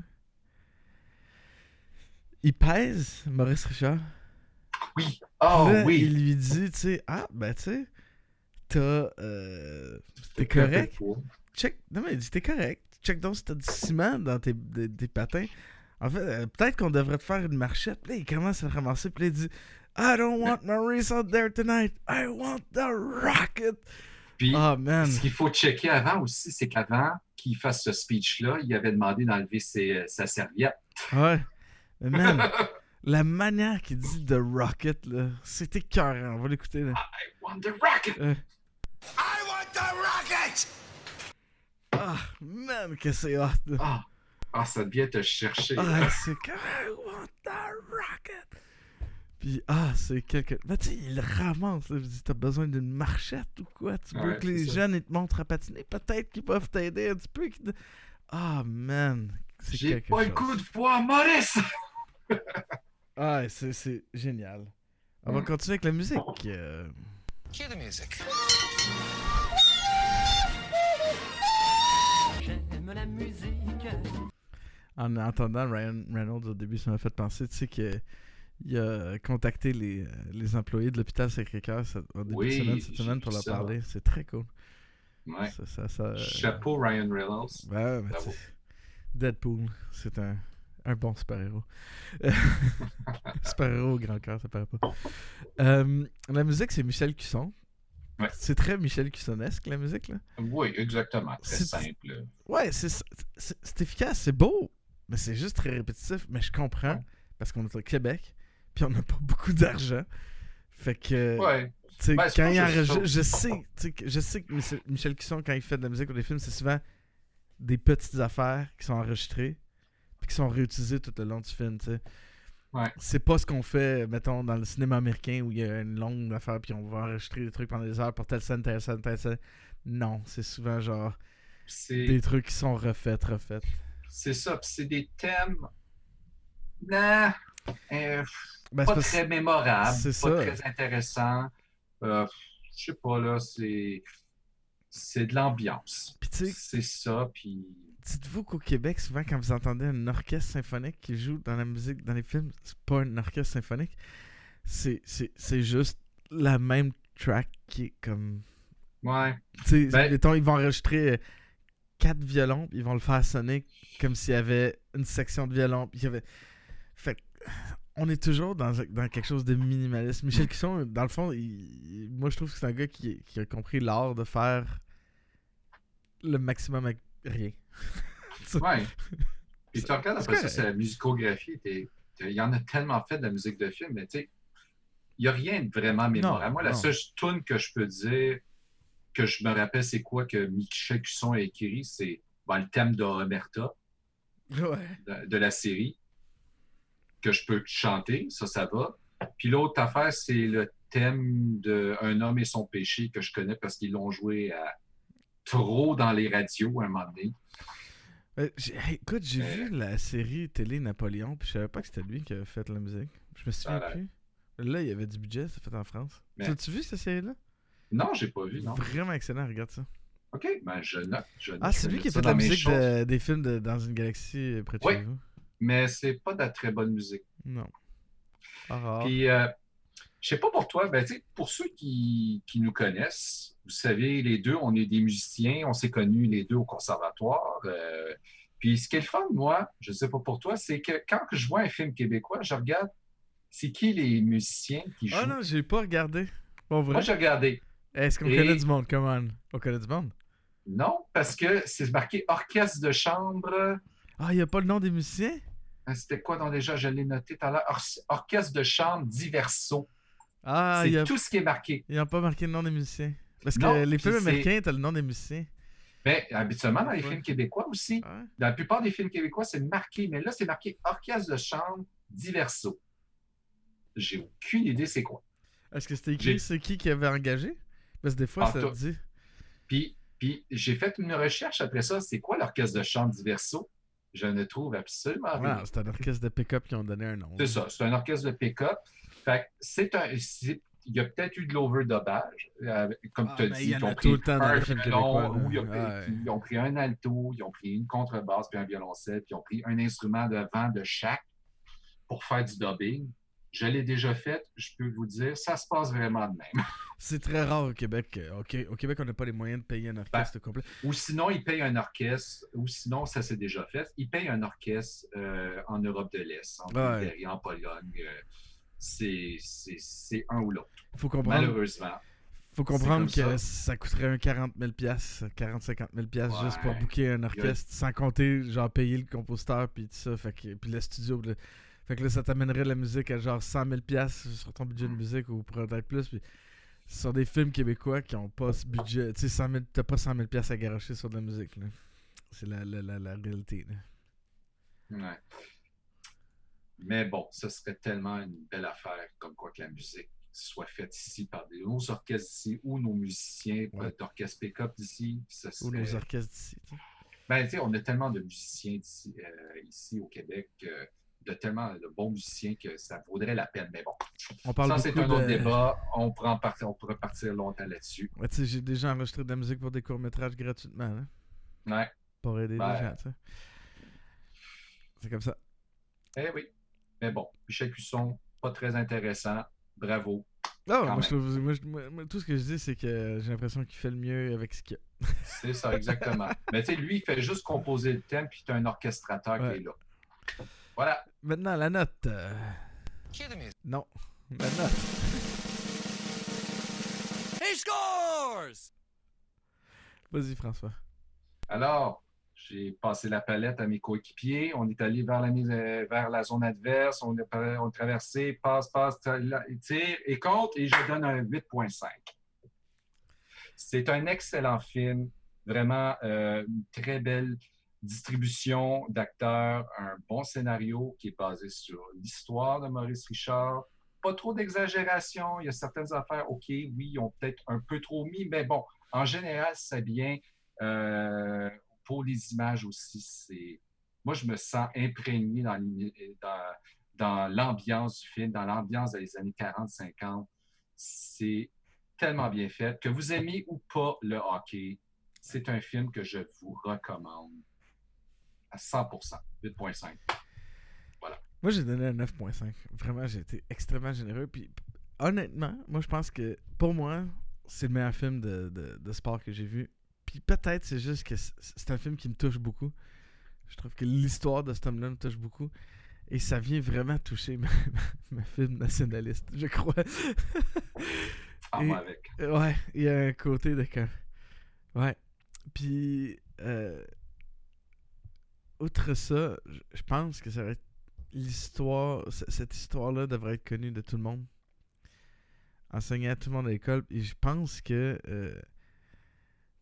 il pèse Maurice Richard. Oui. Oh Là, oui. Il lui dit, tu sais, ah, ben tu sais, t'as. euh, t'es correct. Check. Non, mais il dit, t'es correct. Check donc si t'as du ciment dans tes, des- des patins. En fait, euh, peut-être qu'on devrait te faire une marchette. Puis là, il commence à le ramasser. Puis là, il dit, I don't want Maurice out there tonight. I want the rocket. Puis, Oh, man. ce qu'il faut checker avant aussi, c'est qu'avant qu'il fasse ce speech-là, il avait demandé d'enlever ses- sa serviette. Ouais. Mais man, la manière qu'il dit The Rocket, là, c'était cœur. On va l'écouter, là. I want the rocket! Euh, I want the rocket! ah, man, que c'est hot, là. Ah, ah, ça vient te chercher. Ah, c'est comme I want the rocket. Puis, ah, c'est quelque. Mais tu sais, il ramasse. Là. Je dis, t'as besoin d'une marchette ou quoi? Tu veux Ouais, que les ça. jeunes ils te montrent à patiner? Peut-être qu'ils peuvent t'aider un petit peu. Ah, man. C'est J'ai quelque pas chose. le coup de foi, Maurice! Ah, c'est, c'est génial. On va Mm. continuer avec la musique. euh. Qui est de musique? J'aime la musique. En entendant Ryan Reynolds au début, ça m'a fait penser, tu sais, qu'il a contacté les, euh, les employés de l'hôpital Sacré-Cœur au début Oui, de semaine, cette semaine pour leur ça. parler. C'est très cool. Ouais. Ça, ça, ça, euh, Chapeau Ryan Reynolds. Mais Deadpool, c'est un, un bon super-héros. super-héros au grand cœur, ça paraît pas. Euh, la musique, c'est Michel Cusson. Ouais. C'est très Michel Cussonesque, la musique, là. Oui, exactement. Très C'est- simple. Ouais, c'est efficace, c'est beau, mais c'est juste très répétitif. Mais je comprends, Ouais. parce qu'on est au Québec, puis on n'a pas beaucoup d'argent. Fait que, Ouais. Ben, quand il enregistre, je sais, je sais que Michel- Michel Cusson, quand il fait de la musique pour des films, c'est souvent des petites affaires qui sont enregistrées, puis qui sont réutilisées tout le long du film. Ouais. C'est pas ce qu'on fait, mettons, dans le cinéma américain où il y a une longue affaire, puis on va enregistrer des trucs pendant des heures pour telle scène, telle scène, telle scène. Non, c'est souvent genre des trucs qui sont refaits, refaits. c'est ça. Puis c'est des thèmes. Non. Euh, Ben, pas très mémorables. c'est Pas ça. très intéressants. Euh, je sais pas, là. C'est. C'est de l'ambiance. C'est ça. Puis. dites-vous qu'au Québec, souvent quand vous entendez un orchestre symphonique qui joue dans la musique, dans les films, c'est pas un orchestre symphonique. C'est, juste la même track qui est comme. Ouais. Tu Ben- ils vont enregistrer euh, quatre violons, puis ils vont le faire sonner comme s'il y avait une section de violon. Puis il y avait. Fait que, on est toujours dans, dans quelque chose de minimaliste. Michel Cusson, dans le fond, il- moi je trouve que c'est un gars qui, qui a compris l'art de faire le maximum avec rien. Ouais. Puis tu regardes après ça, c'est la musicographie. Il y en a tellement fait de la musique de film, mais tu sais, il n'y a rien de vraiment mémorable. Moi, la non. seule tune que je peux dire, que je me rappelle, c'est quoi que Michel Cusson a écrit, c'est ben, le thème de Roberta, Ouais. de, de la série, que je peux chanter, ça, ça va. Puis l'autre affaire, c'est le thème de Un homme et son péché, que je connais parce qu'ils l'ont joué à trop dans les radios à un moment donné. Euh, écoute, j'ai Euh. vu la série télé Napoléon, puis je savais pas que c'était lui qui avait fait la musique. Je me souviens plus. Là, il y avait du budget, c'est fait en France. Mais- Tu as-tu vu cette série-là? Non, j'ai pas vu, non. Vraiment excellent, regarde ça. OK, ben je note. je note, Ah, c'est lui qui a fait la musique de- des films de Dans une galaxie euh, près de Oui. chez vous. Mais c'est pas de la très bonne musique. Non. Ah. Puis, euh, je sais pas pour toi, ben, pour ceux qui, qui nous connaissent, vous savez, les deux, on est des musiciens, on s'est connus les deux au conservatoire. euh, puis, ce qui est le fun, moi, je sais pas pour toi, c'est que quand je vois un film québécois, je regarde c'est qui les musiciens qui jouent? Ah non, j'ai pas regardé. Pour vrai? Moi, j'ai regardé. Est-ce qu'on Et- connaît du monde? Come on. On connaît du monde? Non, parce que c'est marqué orchestre de chambre. Ah, y a pas le nom des musiciens? Euh, C'était quoi dans déjà? Je l'ai noté tout à l'heure. Or- orchestre de chambre diverso. Ah, c'est tout ce qui est marqué. ils ont pas marqué le nom des musiciens. Parce que Non, les films américains, t'as le nom des musiciens. Mais habituellement, dans les Ouais. films québécois aussi, Ouais. dans la plupart des films québécois, c'est marqué. Mais là, c'est marqué orchestre de chambre diverso. J'ai aucune idée c'est quoi. Est-ce que c'était écrit c'est qui qui avait engagé? Parce que des fois, Ah, ça te dit. Puis, puis j'ai fait une recherche après ça. C'est quoi l'orchestre de chambre diverso? Je ne trouve absolument rien. C'est un orchestre de pick-up qui ont donné un nom. C'est ça, c'est un orchestre de pick-up. Fait c'est un. Il y a peut-être eu de l'overdubage, euh, comme Ah, tu as dit. ils ont pris un violon, ou Ouais. ils ont pris un alto, ils ont pris une contrebasse, puis un violoncelle, puis ils ont pris un instrument de vent de chaque pour faire du dubbing. Je l'ai déjà fait, je peux vous dire, ça se passe vraiment de même. C'est très rare au Québec. euh, ok, Au Québec, on n'a pas les moyens de payer un orchestre complet. Ou sinon, ils payent un orchestre, ou sinon, ça s'est déjà fait, ils payent un orchestre euh, en Europe de l'Est, en Ouais. Bulgarie, en Pologne. euh, c'est un ou l'autre. Faut comprendre, Malheureusement. faut comprendre que ça. coûterait un 40 000 40-50 000 juste pour Ouais. booker un orchestre, sans compter, genre, payer le compositeur, puis tout ça, fait que, puis le studio. le- Fait que là, ça t'amènerait la musique à genre 100 000 sur ton budget de musique ou peut-être plus. Puis sur des films québécois qui ont pas ce budget, tu sais, 100 000 t'as pas 100 000 à garocher sur de la musique. là. C'est la, la, la, la réalité. là. Ouais. Mais bon, ce serait tellement une belle affaire comme quoi que la musique soit faite ici par des, nos orchestres ici ou nos musiciens Ouais. euh, d'orchestre pick-up d'ici. Ou nos orchestres d'ici. Ben, tu sais, on a tellement de musiciens d'ici, euh, ici au Québec, euh, de tellement de bons musiciens que ça vaudrait la peine. Mais bon, On parle ça, c'est un autre de- débat. On, pourrait en partir, on pourrait partir longtemps là-dessus. Ouais, j'ai déjà enregistré de la musique pour des courts-métrages gratuitement, hein, Ouais. pour aider Ben. les gens, tu sais. C'est comme ça. Eh oui. Mais bon, Michel Cusson, pas très intéressant. Bravo. Non, moi, je trouve- moi, je- moi- tout ce que je dis, c'est que j'ai l'impression qu'il fait le mieux avec ce qu'il y a. C'est ça, exactement. Mais tu sais, lui, il fait juste composer le thème, puis tu as un orchestrateur Ouais. qui est là. Voilà. Maintenant, la note. euh, Non, la note. He scores! Vas-y, François. Alors, j'ai passé la palette à mes coéquipiers. On est allé vers la, mise- euh, vers la zone adverse. On a, on a traversé, passe, passe, tire tire et compte. Et je donne un 8.5. C'est un excellent film. Vraiment, euh, une très belle distribution d'acteurs, un bon scénario qui est basé sur l'histoire de Maurice Richard. Pas trop d'exagération. Il y a certaines affaires, OK, oui, ils ont peut-être un peu trop mis, mais bon, en général, c'est bien. Euh, pour les images aussi, c'est. Moi, je me sens imprégné dans, l'ambiance du film, dans l'ambiance des années 40-50. C'est tellement bien fait. Que vous aimez ou pas le hockey, c'est un film que je vous recommande à 100%. 8.5. Moi, j'ai donné un 9.5. Vraiment, j'ai été extrêmement généreux. Puis, honnêtement, moi, je pense que pour moi, c'est le meilleur film de, de, de sport que j'ai vu. Puis peut-être c'est juste que c'est un film qui me touche beaucoup. Je trouve que l'histoire de cet homme-là me touche beaucoup. Et ça vient vraiment toucher ma, ma, ma film nationaliste, je crois. Ah, moi avec. Ouais, il y a un côté de comme. Ouais. Puis, euh, outre ça, je- pense que ça va être l'histoire. Cette histoire-là devrait être connue de tout le monde. Enseignée à tout le monde à l'école. Et je pense que. euh,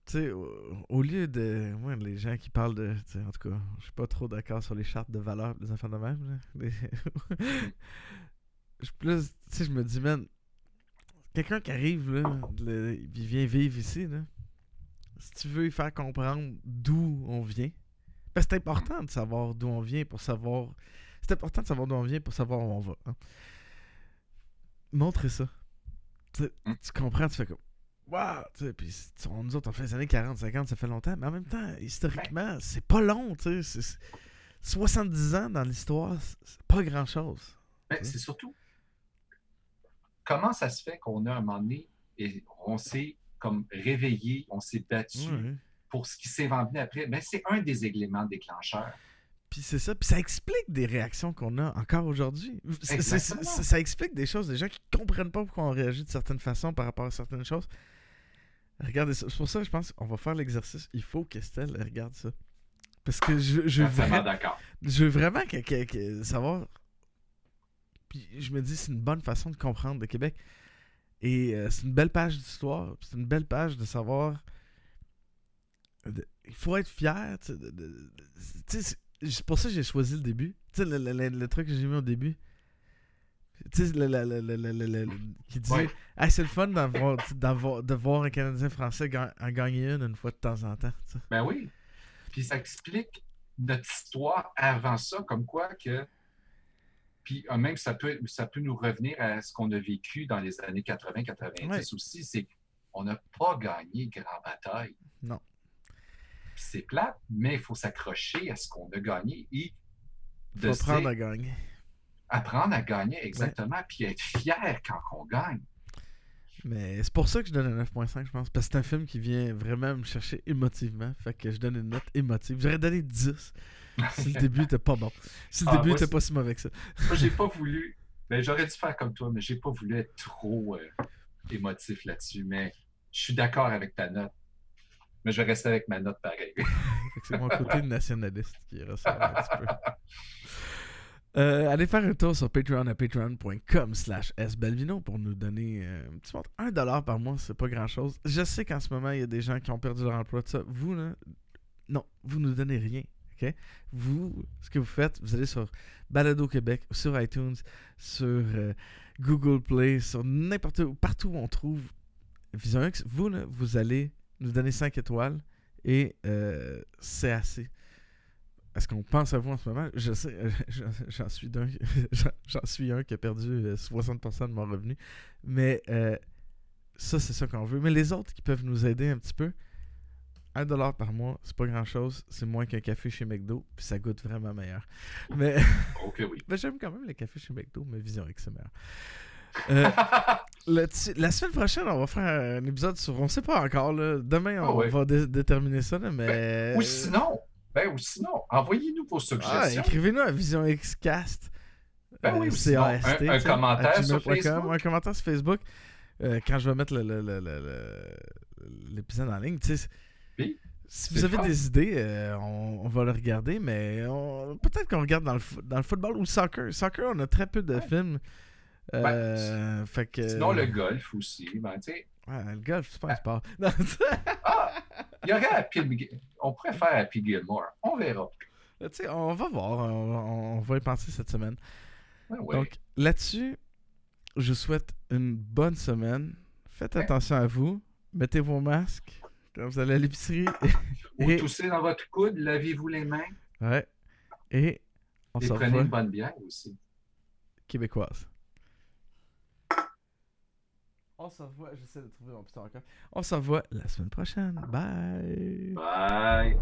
tu sais, au, lieu de. Les gens qui parlent de. En tout cas, je suis pas trop d'accord sur les chartes de valeurs des enfants de même. je, plus, je me dis, man, quelqu'un qui arrive, là, vient vivre ici. Si tu veux lui faire comprendre d'où on vient, c'est important de savoir d'où on vient pour savoir. C'est important de savoir d'où on vient pour savoir où on va. hein. Montrer ça. Tu, sais, Mm. tu comprends, tu fais comme. Waouh! Puis nous autres, on fait les années 40, 50, ça fait longtemps, mais en même temps, historiquement, c'est pas long, tu sais. c'est- c'est- 70 ans dans l'histoire, c'est pas grand chose. Ben, c'est surtout comment ça se fait qu'on a un moment donné et on s'est comme réveillé, on s'est battu pour ce qui s'est vendu après. Ben, c'est un des éléments déclencheurs. Puis c'est ça, puis ça explique des réactions qu'on a encore aujourd'hui. Ça explique des choses, des gens qui comprennent pas pourquoi on réagit de certaines façons par rapport à certaines choses. Regardez ça. C'est pour ça que je pense qu'on va faire l'exercice. Il faut qu'Estelle regarde ça. Parce que je, je vraiment, je veux vraiment que, que- que savoir. Puis je me dis, c'est une bonne façon de comprendre le Québec. Et euh, c'est une belle page d'histoire. C'est une belle page de savoir. Il faut être fier. c'est- pour ça que j'ai choisi le début. Tu sais, le, le- le- le truc que j'ai mis au début. Tu sais, le, le- le- le- le- le- le- le- qui dit Ouais. Ah, c'est le fun d'avoir, d'avoir- de voir un Canadien français ga- en gagner une une fois de temps en temps. Ben oui. Puis ça explique notre histoire avant ça, comme quoi que. Puis euh, même ça peut, ça peut nous revenir à ce qu'on a vécu dans les années 80-90 Ouais. aussi. C'est qu'on n'a pas gagné grand bataille. Non. Puis C'est plate, mais il faut s'accrocher à ce qu'on a gagné et de apprendre à gagner. apprendre à gagner exactement, puis être fier quand on gagne. Mais c'est pour ça que je donne un 9.5, je pense. Parce que c'est un film qui vient vraiment me chercher émotivement. Fait que je donne une note émotive. J'aurais donné 10 si le début était pas bon. Si le Ah, début était pas si mauvais que ça. Moi, j'ai pas voulu. Ben, j'aurais dû faire comme toi, mais j'ai pas voulu être trop euh, émotif là-dessus. Mais je suis d'accord avec ta note. Mais je vais rester avec ma note pareil. C'est mon côté nationaliste qui ressort un petit peu. Euh, allez faire un tour sur Patreon à patreon.com slash sbalvino pour nous donner euh, un petit montant. Un dollar par mois, c'est pas grand chose. Je sais qu'en ce moment, il y a des gens qui ont perdu leur emploi de ça. Vous, là, non, vous nous donnez rien. Vous, ce que vous faites, vous allez sur Balado Québec, sur iTunes, sur euh, Google Play, sur n'importe où, partout où on trouve Vision X. Vous, là, vous allez nous donner 5 étoiles et euh, c'est assez. Est-ce qu'on pense à vous en ce moment? Je sais, euh, j'en- suis d'un, j'en- suis un qui a perdu euh, 60% de mon revenu. Mais euh, ça, c'est ça qu'on veut. Mais les autres qui peuvent nous aider un petit peu, 1$ par mois, c'est pas grand chose. C'est moins qu'un café chez McDo, puis ça goûte vraiment meilleur. Mais oui. j'aime quand même le café chez McDo, mais Vision X, c'est meilleur. Euh, la semaine prochaine, on va faire un épisode sur. On sait pas encore. Là. Demain, on Ah ouais. va dé- déterminer ça. Là, mais... Ou sinon, ben, ou sinon, envoyez-nous vos Ah, suggestions. écrivez-nous à Vision Xcast. Ben oui, ou euh, sinon, un- commentaire sur Facebook. Un commentaire sur Facebook. euh, quand je vais mettre le- le- le- le- le- l'épisode en ligne. Tu sais, Oui, si vous avez fun. des idées, euh, on, on va le regarder, mais on- peut-être qu'on regarde dans le, fo- dans le football ou le soccer. Soccer, on a très peu de films. Euh, fait que, Sinon, le golf aussi. Ben, Ouais, le golf, c'est pas un sport. Non, ah, il y aurait Happy, on pourrait faire Happy Gilmore. On verra. tu sais, on va voir. On, on va y penser cette semaine. Ouais, ouais. Donc, là-dessus, je vous souhaite une bonne semaine. Faites attention à vous. Mettez vos masques quand vous allez à l'épicerie. Ou et- toussez dans votre coude, lavez-vous les mains ouais. Et on et se prenez une bonne bière aussi. québécoise. On se revoit, j'essaie de trouver mon putain encore. On se revoit la semaine prochaine. Bye. Bye.